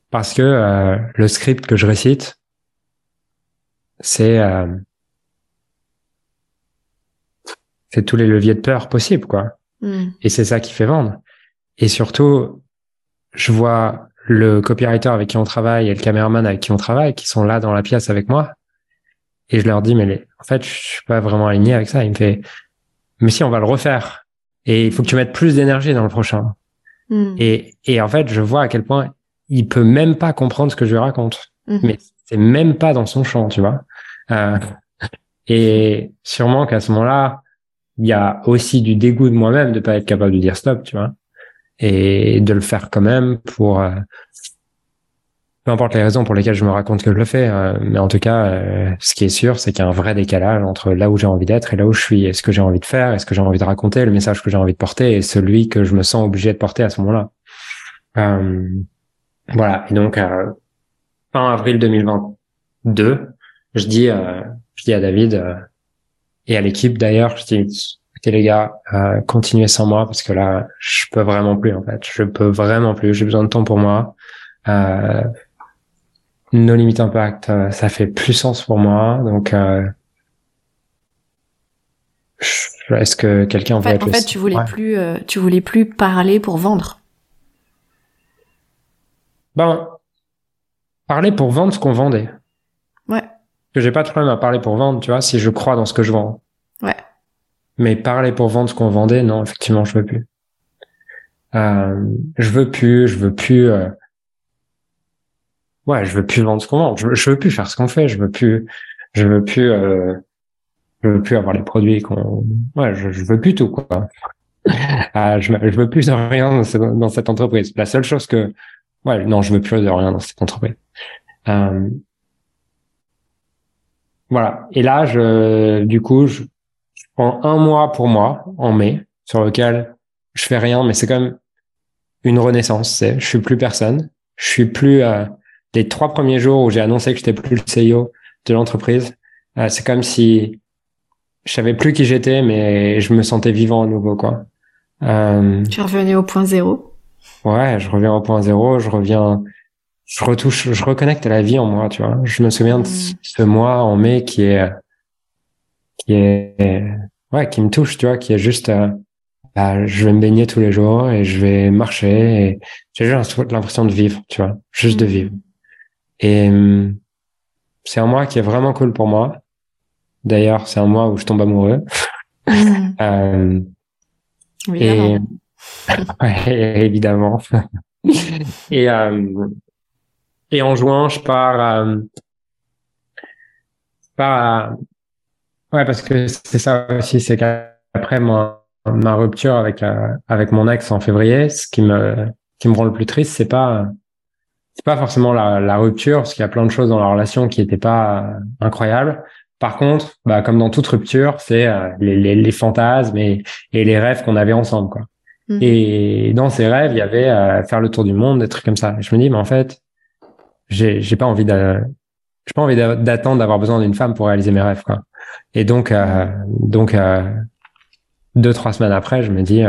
Parce que euh, le script que je récite, c'est euh, c'est tous les leviers de peur possibles, quoi. Hmm. Et c'est ça qui fait vendre. Et surtout, je vois le copywriter avec qui on travaille et le caméraman avec qui on travaille qui sont là dans la pièce avec moi. Et je leur dis mais en fait je suis pas vraiment aligné avec ça. Il me fait mais si on va le refaire. Et il faut que tu mettes plus d'énergie dans le prochain. Hmm. et et en fait je vois à quel point il peut même pas comprendre ce que je lui raconte. Hmm. mais c'est même pas dans son champ tu vois. Euh, et sûrement qu'à ce moment-là il y a aussi du dégoût de moi-même de pas être capable de dire stop tu vois et de le faire quand même pour euh, peu importe les raisons pour lesquelles je me raconte que je le fais, euh, mais en tout cas, euh, ce qui est sûr, c'est qu'il y a un vrai décalage entre là où j'ai envie d'être et là où je suis, et ce que j'ai envie de faire, et ce que j'ai envie de raconter, le message que j'ai envie de porter, et celui que je me sens obligé de porter à ce moment-là? Euh, voilà. Et donc, fin avril 2022, je dis, je dis à David et à l'équipe d'ailleurs, je dis, écoutez les gars, continuez sans moi parce que là, je peux vraiment plus en fait, je peux vraiment plus, j'ai besoin de temps pour moi. Euh, No Limit Impact, euh, ça fait plus sens pour moi. Donc, euh, est-ce que quelqu'un en fait, En fait, tu voulais plus, euh, tu voulais plus parler pour vendre. Ben, parler pour vendre ce qu'on vendait. Ouais. Que j'ai pas de problème à parler pour vendre, tu vois, si je crois dans ce que je vends. Ouais. Mais parler pour vendre ce qu'on vendait, non, effectivement, je veux plus. Euh, je veux plus, je veux plus ouais, je veux plus vendre ce qu'on vend. Je, je veux plus faire ce qu'on fait. Je veux plus, je veux plus, euh, je veux plus avoir les produits qu'on, ouais, je, je veux plus tout quoi. ah, je, je veux plus de rien dans cette, entreprise. La seule chose que, ouais, non, je veux plus de rien dans cette entreprise. Euh, voilà. Et là, je, du coup, je, prends un mois pour moi en mai sur lequel je fais rien, mais c'est même une renaissance. C'est, je suis plus personne. Je suis plus, euh, les trois premiers jours où j'ai annoncé que j'étais plus le CEO de l'entreprise, euh, c'est comme si je savais plus qui j'étais, mais je me sentais vivant à nouveau, quoi. Euh, tu revenais au point zéro? Ouais, je reviens au point zéro, je reviens, je retouche, je reconnecte à la vie en moi, tu vois. Je me souviens de mm. ce mois en mai qui est, qui est, ouais, qui me touche, tu vois, qui est juste, euh, bah, je vais me baigner tous les jours et je vais marcher et j'ai juste l'impression de vivre, tu vois, juste de mm. vivre. Et hum, c'est un mois qui est vraiment cool pour moi. D'ailleurs, c'est un mois où je tombe amoureux. Mmh. euh, évidemment. Et, ouais, évidemment. et, euh, et en juin, je pars, euh, je pars à... Ouais, parce que c'est ça aussi, c'est qu'après ma, ma rupture avec, euh, avec mon ex en février, ce qui me, qui me rend le plus triste, c'est pas c'est pas forcément la, la rupture, parce qu'il y a plein de choses dans la relation qui n'étaient pas euh, incroyables. Par contre, bah, comme dans toute rupture, c'est euh, les, les, les, fantasmes et, et les rêves qu'on avait ensemble. Quoi. Mmh. Et dans ces rêves, il y avait euh, faire le tour du monde, des trucs comme ça. Et je me dis, mais en fait, j'ai j'ai pas envie de, j'ai pas envie d'attendre d'avoir besoin d'une femme pour réaliser mes rêves. Quoi. Et donc, donc deux trois semaines après, je me dis,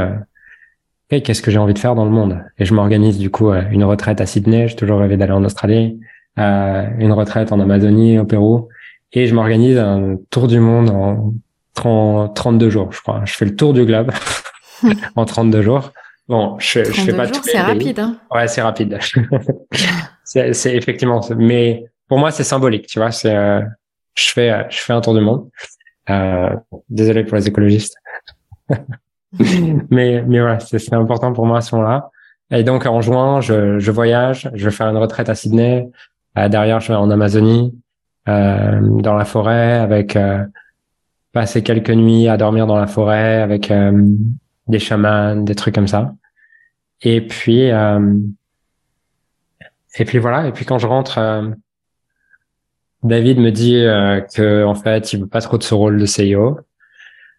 qu'est-ce que j'ai envie de faire dans le monde? Et je m'organise du coup euh, une retraite à Sydney, j'ai toujours rêvé d'aller en Australie, euh, une retraite en Amazonie, au Pérou, et je m'organise un tour du monde en 30, 32 jours, je crois. Je fais le tour du globe en 32 jours. Bon, je, je fais pas tout. C'est rapide, hein Ouais, c'est rapide. c'est effectivement, mais pour moi c'est symbolique, tu vois. C'est, euh, je fais, je fais un tour du monde. Euh, désolé pour les écologistes. mais mais voilà, c'est important pour moi à ce moment-là. Et donc en juin, je, je voyage, je vais faire une retraite à Sydney. Euh, derrière, je vais en Amazonie, euh, dans la forêt, avec euh, passer quelques nuits à dormir dans la forêt avec euh, des chamans, des trucs comme ça. Et puis euh, et puis voilà. Et puis quand je rentre, David me dit que en fait, il veut pas trop de ce rôle de CEO.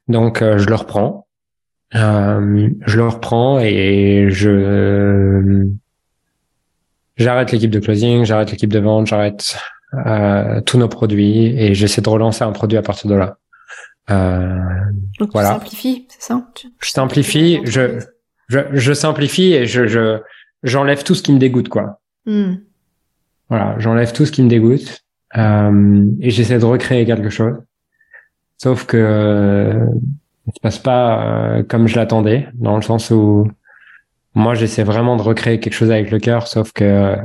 Donc je le reprends euh, je le reprends et je j'arrête l'équipe de closing, j'arrête l'équipe de vente, j'arrête euh, tous nos produits et j'essaie de relancer un produit à partir de là. Euh, Donc voilà. tu simplifies, c'est ça? Je simplifie, je, je, je simplifie et je, je j'enlève tout ce qui me dégoûte quoi. Hmm. Voilà, j'enlève tout ce qui me dégoûte euh, et j'essaie de recréer quelque chose. Sauf que ça se passe pas euh, comme je l'attendais, dans le sens où moi j'essaie vraiment de recréer quelque chose avec le cœur, sauf que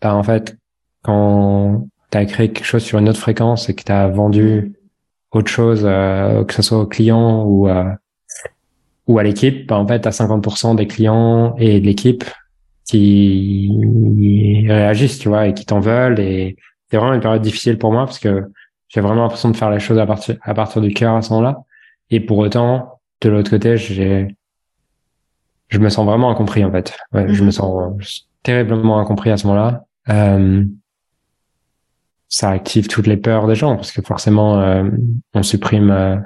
bah, en fait quand tu as créé quelque chose sur une autre fréquence et que tu as vendu autre chose, euh, que ce soit au client ou à, ou à l'équipe, bah, en fait, tu as 50% des clients et de l'équipe qui réagissent, tu vois, et qui t'en veulent. Et c'est vraiment une période difficile pour moi parce que j'ai vraiment l'impression de faire les choses à partir, à partir du cœur à ce moment-là. Et pour autant, de l'autre côté, j'ai, je me sens vraiment incompris en fait. Ouais, Je me mhm. sens terriblement incompris à ce moment-là. Euh, ça active toutes les peurs des gens parce que forcément, euh, on supprime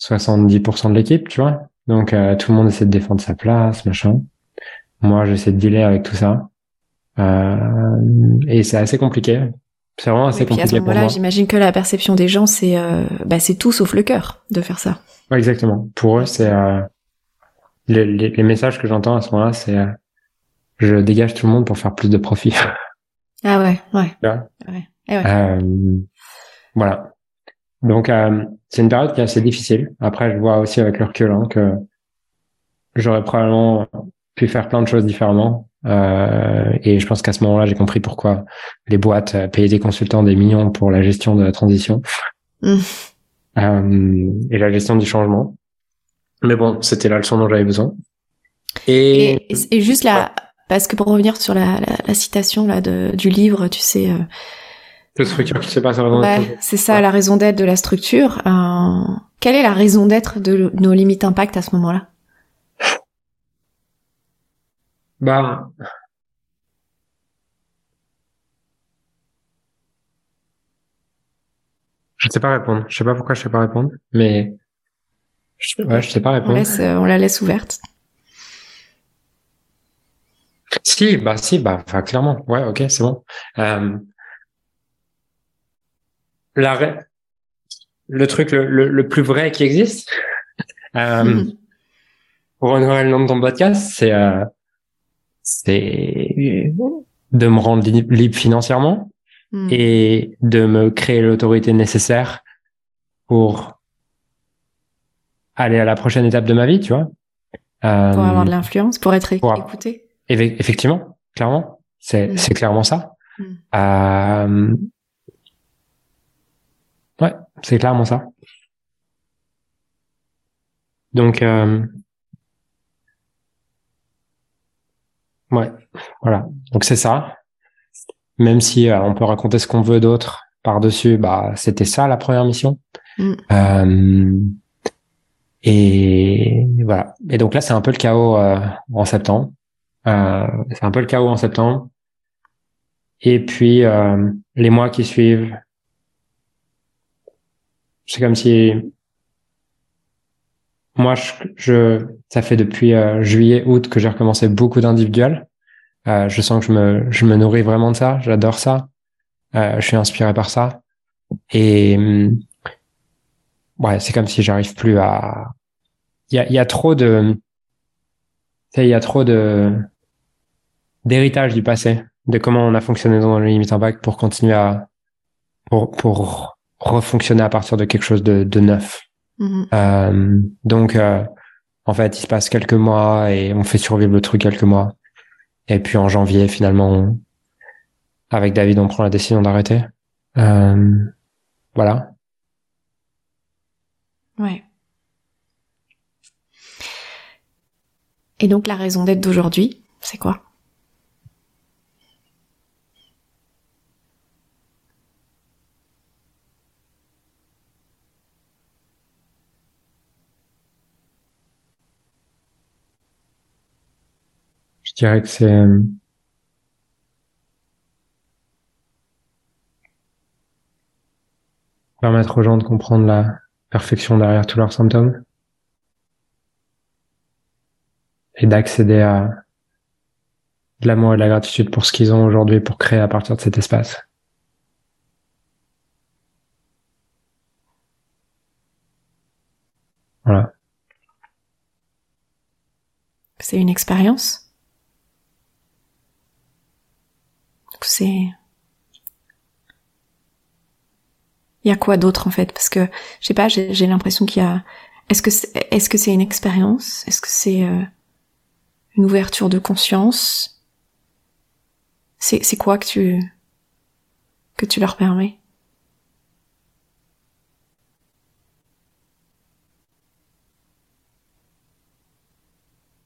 70% de l'équipe, tu vois. Donc tout le monde essaie de défendre sa place, machin. Moi, j'essaie de dealer avec tout ça. Et c'est assez compliqué c'est vraiment assez compliqué à ce moment-là, j'imagine que la perception des gens, c'est euh, bah, c'est tout sauf le cœur de faire ça. Ouais, exactement. Pour eux, c'est euh, les, les, les, messages que j'entends à ce moment-là, c'est euh, je dégage tout le monde pour faire plus de profit. Ah ouais, ouais. ouais. Eh ouais. Euh, voilà. Donc euh, c'est une période qui est assez difficile. Après, je vois aussi avec le recul hein, que j'aurais probablement pu faire plein de choses différemment. Euh, et je pense qu'à ce moment-là, j'ai compris pourquoi les boîtes euh, payaient des consultants des millions pour la gestion de la transition mmh. euh, et la gestion du changement. Mais bon, c'était la leçon dont j'avais besoin. Et, et, juste là, parce que pour revenir sur la, la, la citation là de, du livre, tu sais. Euh, la structure qui ouais, C'est ça, la raison d'être de la structure. Quelle est la raison d'être de nos limites impact à ce moment-là? Bah, je sais pas répondre. Je sais pas pourquoi je sais pas répondre, mais je, ouais, je sais pas répondre. On, laisse, euh, on la laisse ouverte. Si, bah si, bah, enfin clairement. Ouais, ok, c'est bon. Euh, la, le truc le, le, plus vrai qui existe, euh, mm-hmm. pour renouveler le nom de ton podcast, c'est euh, c'est de me rendre libre financièrement hmm. et de me créer l'autorité nécessaire pour aller à la prochaine étape de ma vie, tu vois. pour avoir de euh, l'influence, pour être écouté. Effectivement, clairement, c'est c'est clairement ça. Euh... Ouais, c'est clairement ça. Donc, euh, Ouais, voilà. Donc c'est ça. Même si euh, on peut raconter ce qu'on veut d'autre par-dessus, bah c'était ça la première mission. Mm. Euh, et voilà. Et donc là, c'est un peu le chaos euh, en septembre. Euh, c'est un peu le chaos en septembre. Et puis les mois qui suivent, c'est comme si moi, je, je, ça fait depuis euh, juillet, août que j'ai recommencé beaucoup d'individuels. Euh, je sens que je me, je me nourris vraiment de ça. J'adore ça. Euh, je suis inspiré par ça. Et hum, ouais, c'est comme si j'arrive plus à. Il y a, y a trop de. Il y a trop de d'héritage du passé, de comment on a fonctionné dans le limite impact pour continuer à pour pour refonctionner à partir de quelque chose de, de neuf. Mm-hmm. Euh, donc, euh, en fait, il se passe quelques mois et on fait survivre le truc quelques mois. Et puis en janvier, finalement, avec David, on prend la décision d'arrêter. Euh, voilà. Ouais. Et donc la raison d'être d'aujourd'hui, c'est quoi? Je dirais que c'est euh, permettre aux gens de comprendre la perfection derrière tous leurs symptômes et d'accéder à de l'amour et de la gratitude pour ce qu'ils ont aujourd'hui pour créer à partir de cet espace. Voilà. C'est une expérience? C'est il y a quoi d'autre en fait? Parce que je sais pas j'ai l'impression qu'il y a est-ce que c'est est-ce que c'est une expérience? Est-ce que c'est euh, une ouverture de conscience? C'est c'est quoi que tu que tu leur permets?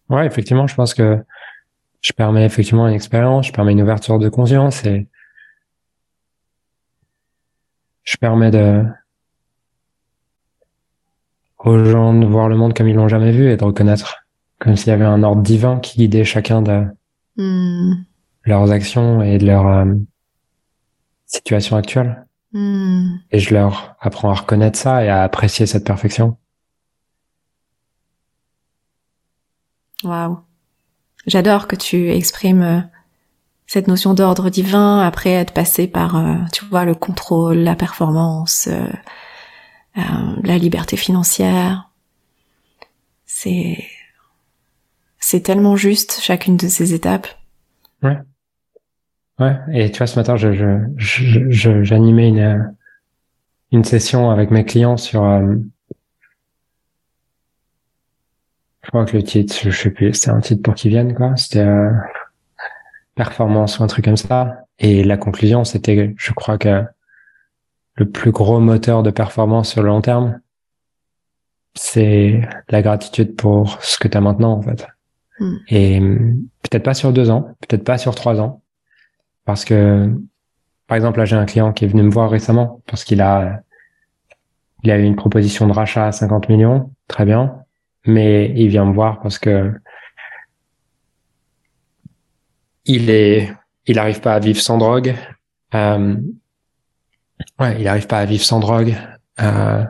Ouais, effectivement, je pense que je permets effectivement une expérience, je permets une ouverture de conscience et je permets de aux gens de voir le monde comme ils l'ont jamais vu et de reconnaître comme s'il y avait un ordre divin qui guidait chacun de hmm. leurs actions et de leur euh, situation actuelle. Hmm. Et je leur apprends à reconnaître ça et à apprécier cette perfection. Waouh. J'adore que tu exprimes euh, cette notion d'ordre divin après être passé par, euh, tu vois, le contrôle, la performance, euh, la liberté financière. C'est, c'est tellement juste chacune de ces étapes. Ouais. Ouais. Et tu vois, ce matin, je, je, je, j'animais une, une session avec mes clients sur, je crois que le titre, je sais plus, c'était un titre pour qu'ils viennent, quoi. C'était euh, performance ou un truc comme ça. Et la conclusion, c'était, je crois que le plus gros moteur de performance sur le long terme, c'est la gratitude pour ce que tu as maintenant, en fait. Hmm. Et peut-être pas sur deux ans, peut-être pas sur trois ans, parce que, par exemple, là, j'ai un client qui est venu me voir récemment parce qu'il a, il a eu une proposition de rachat à 50 millions, très bien mais il vient me voir parce que il est, il arrive pas à vivre sans drogue. Euh, ouais, il arrive pas à vivre sans drogue. Euh,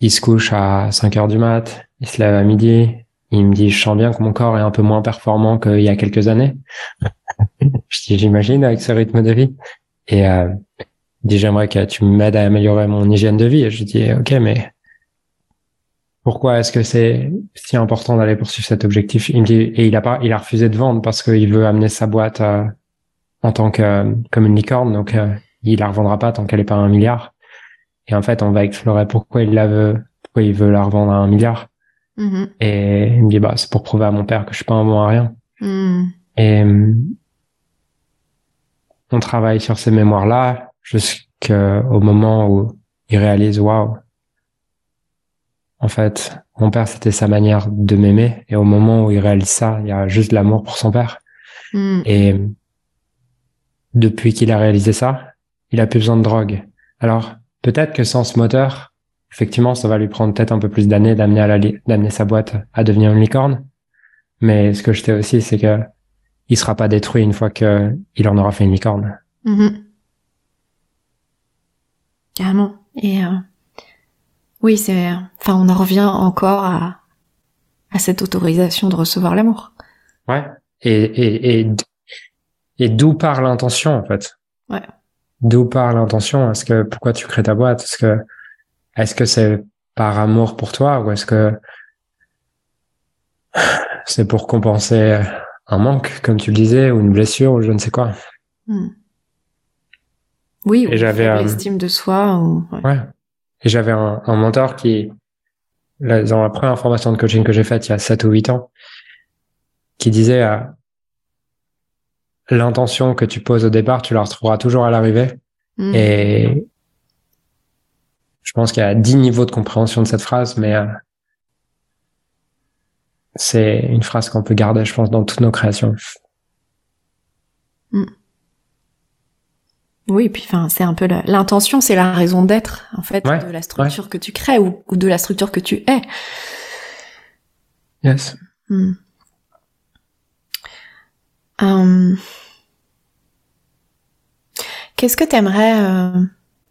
il se couche à 5 heures du mat, il se lève à midi. Il me dit, je sens bien que mon corps est un peu moins performant qu'il y a quelques années. je dis, j'imagine avec ce rythme de vie. Et euh, il dit, j'aimerais que tu m'aides à améliorer mon hygiène de vie. Et je dis, ok, mais pourquoi est-ce que c'est si important d'aller poursuivre cet objectif? Il me dit et il a pas, il a refusé de vendre parce qu'il veut amener sa boîte euh, en tant que comme une licorne, donc euh, il la revendra pas tant qu'elle est pas à un milliard. Et en fait, on va explorer pourquoi il la veut, pourquoi il veut la revendre à un milliard. Mm-hmm. Et il me dit bah c'est pour prouver à mon père que je suis pas un bon à rien. Mm. Et on travaille sur ces mémoires là jusqu'au moment où il réalise waouh en fait, mon père, c'était sa manière de m'aimer. Et au moment où il réalise ça, il y a juste l'amour pour son père. Mm. Et depuis qu'il a réalisé ça, il a plus besoin de drogue. Alors, peut-être que sans ce moteur, effectivement, ça va lui prendre peut-être un peu plus d'années d'amener à la d'amener sa boîte à devenir une licorne. Mais ce que je sais aussi, c'est que il sera pas détruit une fois que il en aura fait une licorne. Mm-hmm. Carrément. Et euh, oui, c'est, enfin, on en revient encore à, à cette autorisation de recevoir l'amour. Ouais. Et, et, et, et d'où part l'intention, en fait? Ouais. D'où part l'intention? Est-ce que, pourquoi tu crées ta boîte? Est-ce que, est-ce que c'est par amour pour toi ou est-ce que c'est pour compenser un manque, comme tu le disais, ou une blessure ou je ne sais quoi? Hmm. Oui, ou Et j'avais, faible euh, estime de soi ou, ouais. Ouais. Et j'avais un, un mentor qui, là, dans la première formation de coaching que j'ai faite il y a 7 ou 8 ans, qui disait euh, l'intention que tu poses au départ, tu la retrouveras toujours à l'arrivée. Hmm. Et je pense qu'il y a 10 niveaux de compréhension de cette phrase, mais euh, c'est une phrase qu'on peut garder, je pense, dans toutes nos créations. Oui, puis enfin, c'est un peu l'intention, c'est la raison d'être en fait Ouais, de la structure que tu crées ou, ou de la structure que tu es. Yes. Hmm. Hum. Qu'est-ce que tu aimerais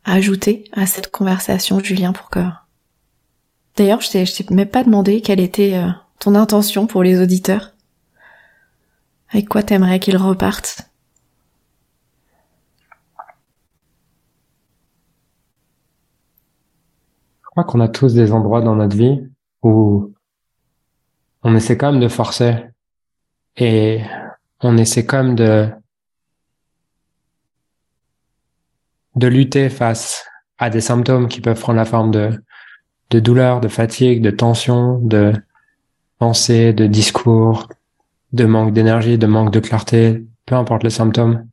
ajouter à cette conversation, Julien, pour que... D'ailleurs, je t'ai, je t'ai même pas demandé quelle était euh, ton intention pour les auditeurs. Avec quoi t'aimerais qu'ils repartent Je crois qu'on a tous des endroits dans notre vie où on essaie quand même de forcer et on essaie quand même de de lutter face à des symptômes qui peuvent prendre la forme de de douleur, de fatigue, de tension, de pensée, de discours, de manque d'énergie, de manque de clarté, peu importe les symptômes.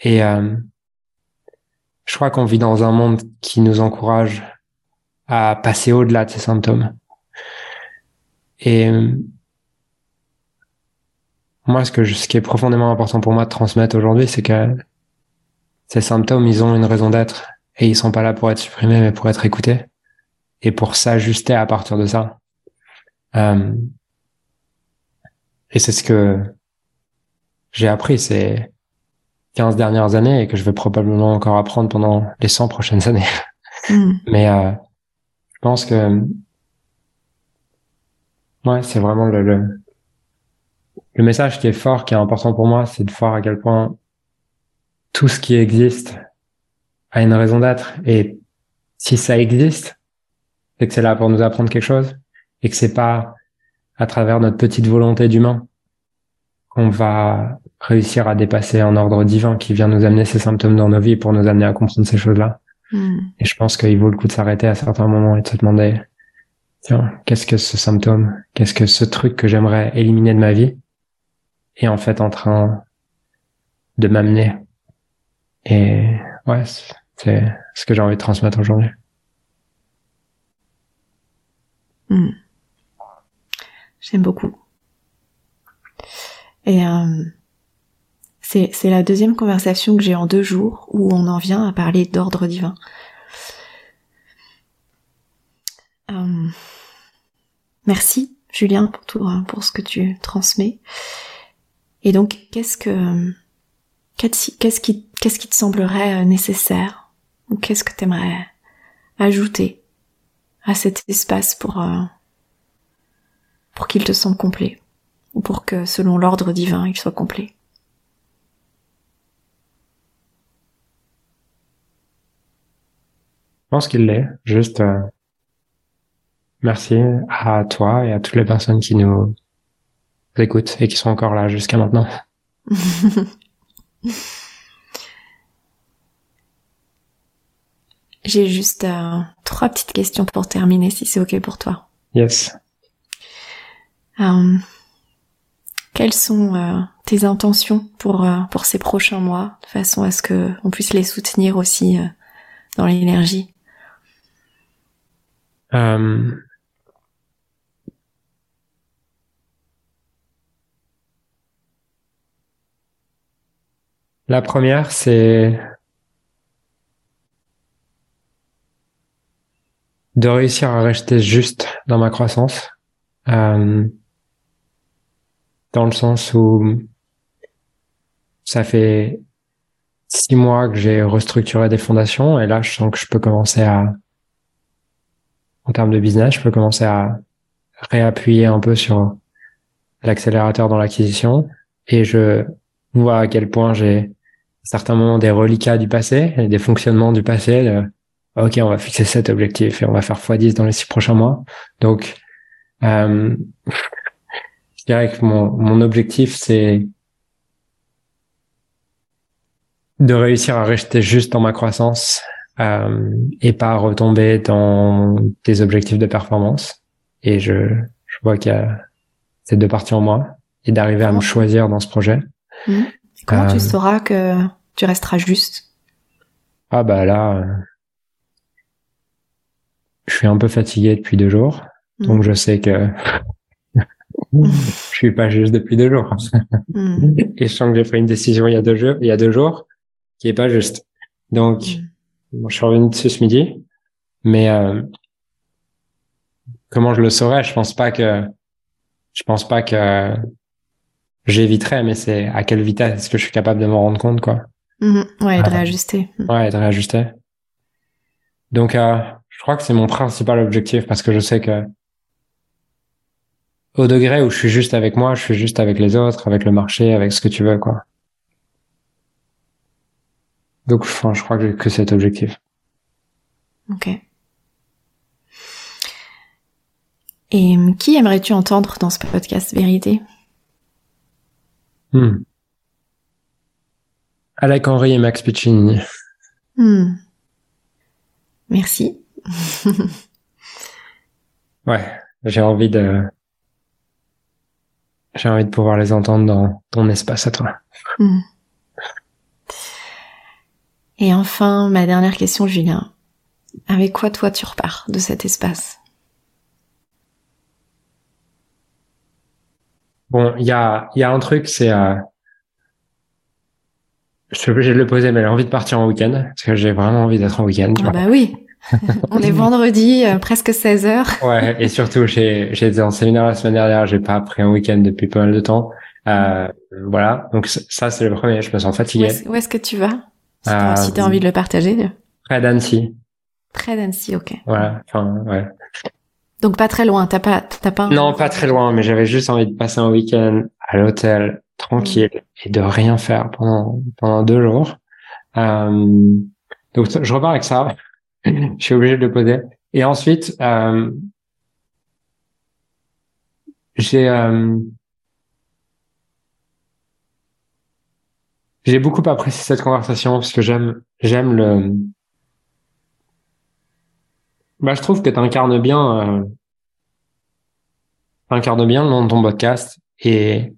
Et euh, je crois qu'on vit dans un monde qui nous encourage à passer au-delà de ces symptômes. Et euh, moi, ce que je, ce qui est profondément important pour moi de transmettre aujourd'hui, c'est que ces symptômes, ils ont une raison d'être et ils sont pas là pour être supprimés, mais pour être écoutés et pour s'ajuster à partir de ça. Euh, et c'est ce que j'ai appris, c'est 15 dernières années et que je vais probablement encore apprendre pendant les 100 prochaines années. Mm. Mais euh, pense que ouais, c'est vraiment le, le le message qui est fort, qui est important pour moi, c'est de voir à quel point tout ce qui existe a une raison d'être. Et si ça existe, c'est que c'est là pour nous apprendre quelque chose et que c'est pas à travers notre petite volonté d'humain qu'on va réussir à dépasser un ordre divin qui vient nous amener ces symptômes dans nos vies pour nous amener à comprendre ces choses-là. Mm. Et je pense qu'il vaut le coup de s'arrêter à certains moments et de se demander, tiens, qu'est-ce que ce symptôme? Qu'est-ce que ce truc que j'aimerais éliminer de ma vie est en fait en train de m'amener? Et ouais, c'est ce que j'ai envie de transmettre aujourd'hui. Mm. J'aime beaucoup. Et euh, c'est la deuxième conversation que j'ai en deux jours où on en vient à parler d'ordre divin. Euh, merci Julien pour tout pour ce que tu transmets. Et donc qu'est-ce que qui qu'est-ce qui te semblerait nécessaire ou qu'est-ce que tu aimerais ajouter à cet espace euh, pour qu'il te semble complet ou pour que selon l'ordre divin il soit complet? Pense qu'il l'est. Juste euh, merci à toi et à toutes les personnes qui nous écoutent et qui sont encore là jusqu'à maintenant. J'ai juste euh, trois petites questions pour terminer, si c'est ok pour toi. Yes. Euh, quelles sont euh, tes intentions pour pour ces prochains mois, de façon à ce que on puisse les soutenir aussi dans l'énergie? Euh, La première, c'est de réussir à rester juste dans ma croissance, euh, dans le sens où ça fait six mois que j'ai restructuré des fondations et là, je sens que je peux commencer à, en termes de business, je peux commencer à réappuyer un peu sur l'accélérateur dans l'acquisition et je vois à quel point j'ai à certains moments des reliquats du passé des fonctionnements du passé. Ok, on va fixer cet objectif et on va faire x10 dans les six prochains mois. Donc, euh, je dirais que mon, mon objectif, c'est de réussir à rester juste dans ma croissance et pas retomber dans des objectifs de performance. Et je, je vois qu'il y a ces deux parties en moi et d'arriver à me choisir dans ce projet. Mmh. Comment Euh, tu sauras que tu resteras juste? Ah bah là, euh, je suis un peu fatigué depuis deux jours, Mmh. donc je sais que je suis pas juste depuis deux jours. Mmh. Et je sens que j'ai pris une décision il y a deux jours, il y a deux jours, qui est pas juste. Donc, Mmh. Bon, je suis revenu dessus ce midi, mais euh, comment je le saurais? Je pense pas que, je pense pas que j'éviterais, mais c'est à quelle vitesse est-ce que je suis capable de m'en rendre compte, quoi? Mmh. Ouais, de Ah. réajuster. Mmh. Ouais, et de réajuster. Donc, euh, je crois que c'est mon principal objectif parce que je sais que au degré où je suis juste avec moi, je suis juste avec les autres, avec le marché, avec ce que tu veux, quoi. Donc, enfin, je crois que j'ai que cet objectif. Ok. Et euh, qui aimerais-tu entendre dans ce podcast Vérité? Hmm. Alec Henry et Max Piccinini. Hmm. Merci. Ouais, j'ai envie de, j'ai envie de pouvoir les entendre dans ton espace à toi. Hmm. Et enfin, ma dernière question, Julien. Avec quoi toi tu repars de cet espace? Bon, il y a, y a un truc, c'est, euh, je suis obligé de le poser, mais j'ai envie de partir en week-end, parce que j'ai vraiment envie d'être en week-end, Ah bah oui. On est vendredi, euh, presque 16 heures. Ouais, et surtout, j'ai, j'ai été en séminaire la semaine dernière, j'ai pas pris un week-end depuis pas mal de temps. Euh, voilà, donc ça c'est le premier, je me sens fatigué. Où est-ce que tu vas? Si tu as envie de le partager. Près d'Annecy. Près d'Annecy, ok. Voilà, enfin, ouais. Donc pas très loin, t'as pas, t'as pas. Non, pas très loin, mais j'avais juste envie de passer un week-end à l'hôtel tranquille et de rien faire pendant pendant deux jours. Euh, donc je repars avec ça. je suis obligé de le poser. Et ensuite, euh, j'ai euh, j'ai beaucoup apprécié cette conversation parce que j'aime j'aime le bah je trouve que tu incarnes bien euh, incarnes bien le nom de ton podcast et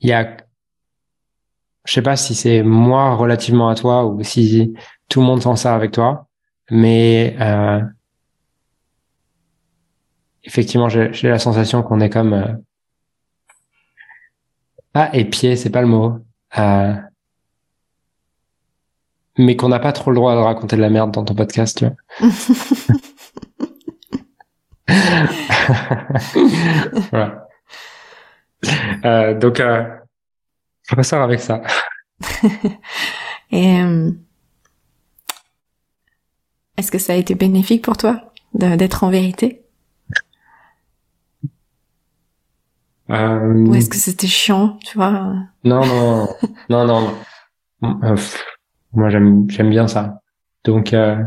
il y a je sais pas si c'est moi relativement à toi ou si tout le monde s'en sert avec toi mais euh, effectivement j'ai la sensation qu'on est comme euh, ah épié c'est pas le mot euh, mais qu'on n'a pas trop le droit de raconter de la merde dans ton podcast, tu vois. voilà. Euh, donc, euh, va avec ça. Et euh, est-ce que ça a été bénéfique pour toi d'être en vérité? Euh... Ou est-ce que c'était chiant, tu vois? Non, non, non, non. non. Euh, moi, j'aime j'aime bien ça. Donc, euh,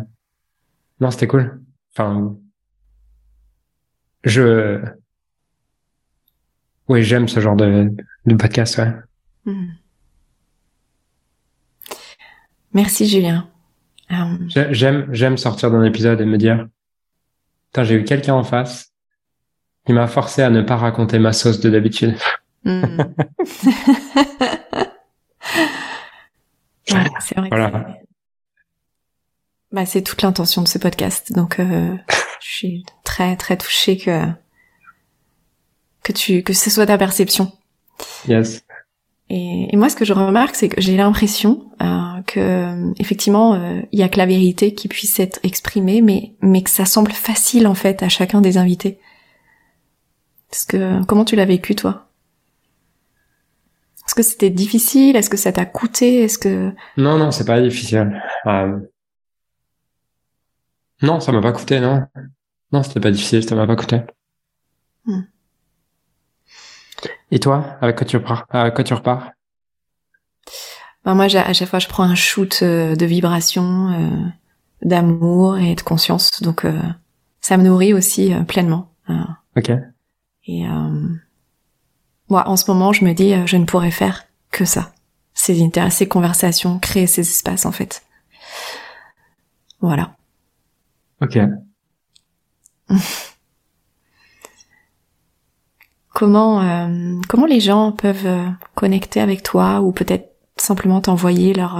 non, c'était cool. Enfin, je, oui, j'aime ce genre de, de podcast, ouais. Hmm. Merci, Julien. Euh, j'aime j'aime sortir d'un épisode et me dire, j'ai eu quelqu'un en face qui m'a forcé à ne pas raconter ma sauce de d'habitude. Hmm. c'est vrai. Bah, c'est toute l'intention de ce podcast. Donc, euh, je suis très très touchée que que tu que ce soit ta perception. Yes. Et, moi, ce que je remarque, c'est que j'ai l'impression euh, que effectivement, euh, il y a que la vérité qui puisse être exprimée, mais mais que ça semble facile en fait à chacun des invités. Parce que comment tu l'as vécu toi? Est-ce que c'était difficile? Est-ce que ça t'a coûté? Est-ce que Non, non, c'est pas difficile. Euh... Non, ça m'a pas coûté, non. Non, c'était pas difficile, ça m'a pas coûté. Hmm. Et toi, avec quoi tu repars Avec quoi tu repars? Ben moi, à chaque fois, je prends un shoot euh, de vibration, euh, d'amour et de conscience. Donc, euh, ça me nourrit aussi pleinement. ok. Et moi, en ce moment, je me dis, euh, je ne pourrais faire que ça. Ces, ces conversations, créer ces espaces, en fait. Voilà. Ok. comment, euh, comment les gens peuvent euh, connecter avec toi ou peut-être simplement t'envoyer leur,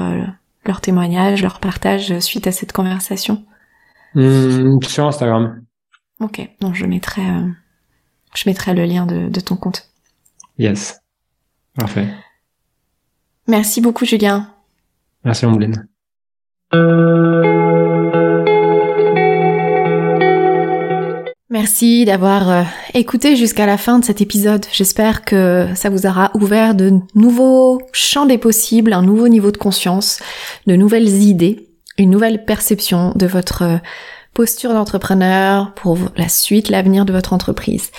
leur témoignage, leur partage suite à cette conversation? Mmh, Sur Instagram. Ok, donc je mettrai, je mettrai le lien de, de ton compte. Yes. Parfait. Merci beaucoup, Julien. Merci, Ambline. Merci d'avoir euh, écouté jusqu'à la fin de cet épisode. J'espère que ça vous aura ouvert de nouveaux champs des possibles, un nouveau niveau de conscience, de nouvelles idées, une nouvelle perception de votre euh, posture d'entrepreneur pour la suite, l'avenir de votre entreprise.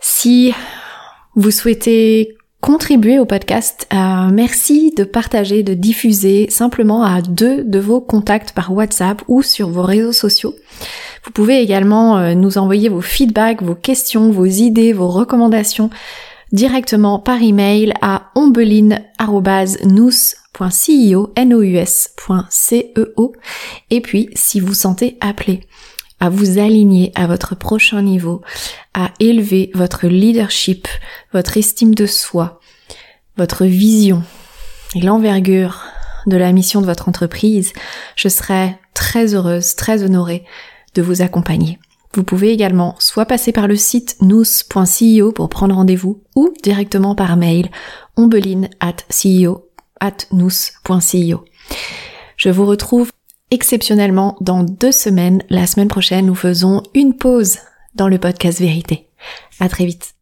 Si vous souhaitez contribuer au podcast, euh, merci de partager, de diffuser simplement à deux de vos contacts par WhatsApp ou sur vos réseaux sociaux. Vous pouvez également euh, nous envoyer vos feedbacks, vos questions, vos idées, vos recommandations directement par email à ombeline.nous.ceo, N-O-U-S.ceo. Et puis, si vous sentez appelé à vous aligner à votre prochain niveau, à élever votre leadership, votre estime de soi, votre vision et l'envergure de la mission de votre entreprise, je serai très heureuse, très honorée de vous accompagner. Vous pouvez également soit passer par le site nous.ceo pour prendre rendez-vous ou directement par mail ombeline at nous.ceo. Je vous retrouve exceptionnellement dans deux semaines. La semaine prochaine, nous faisons une pause dans le podcast Vérité. À très vite.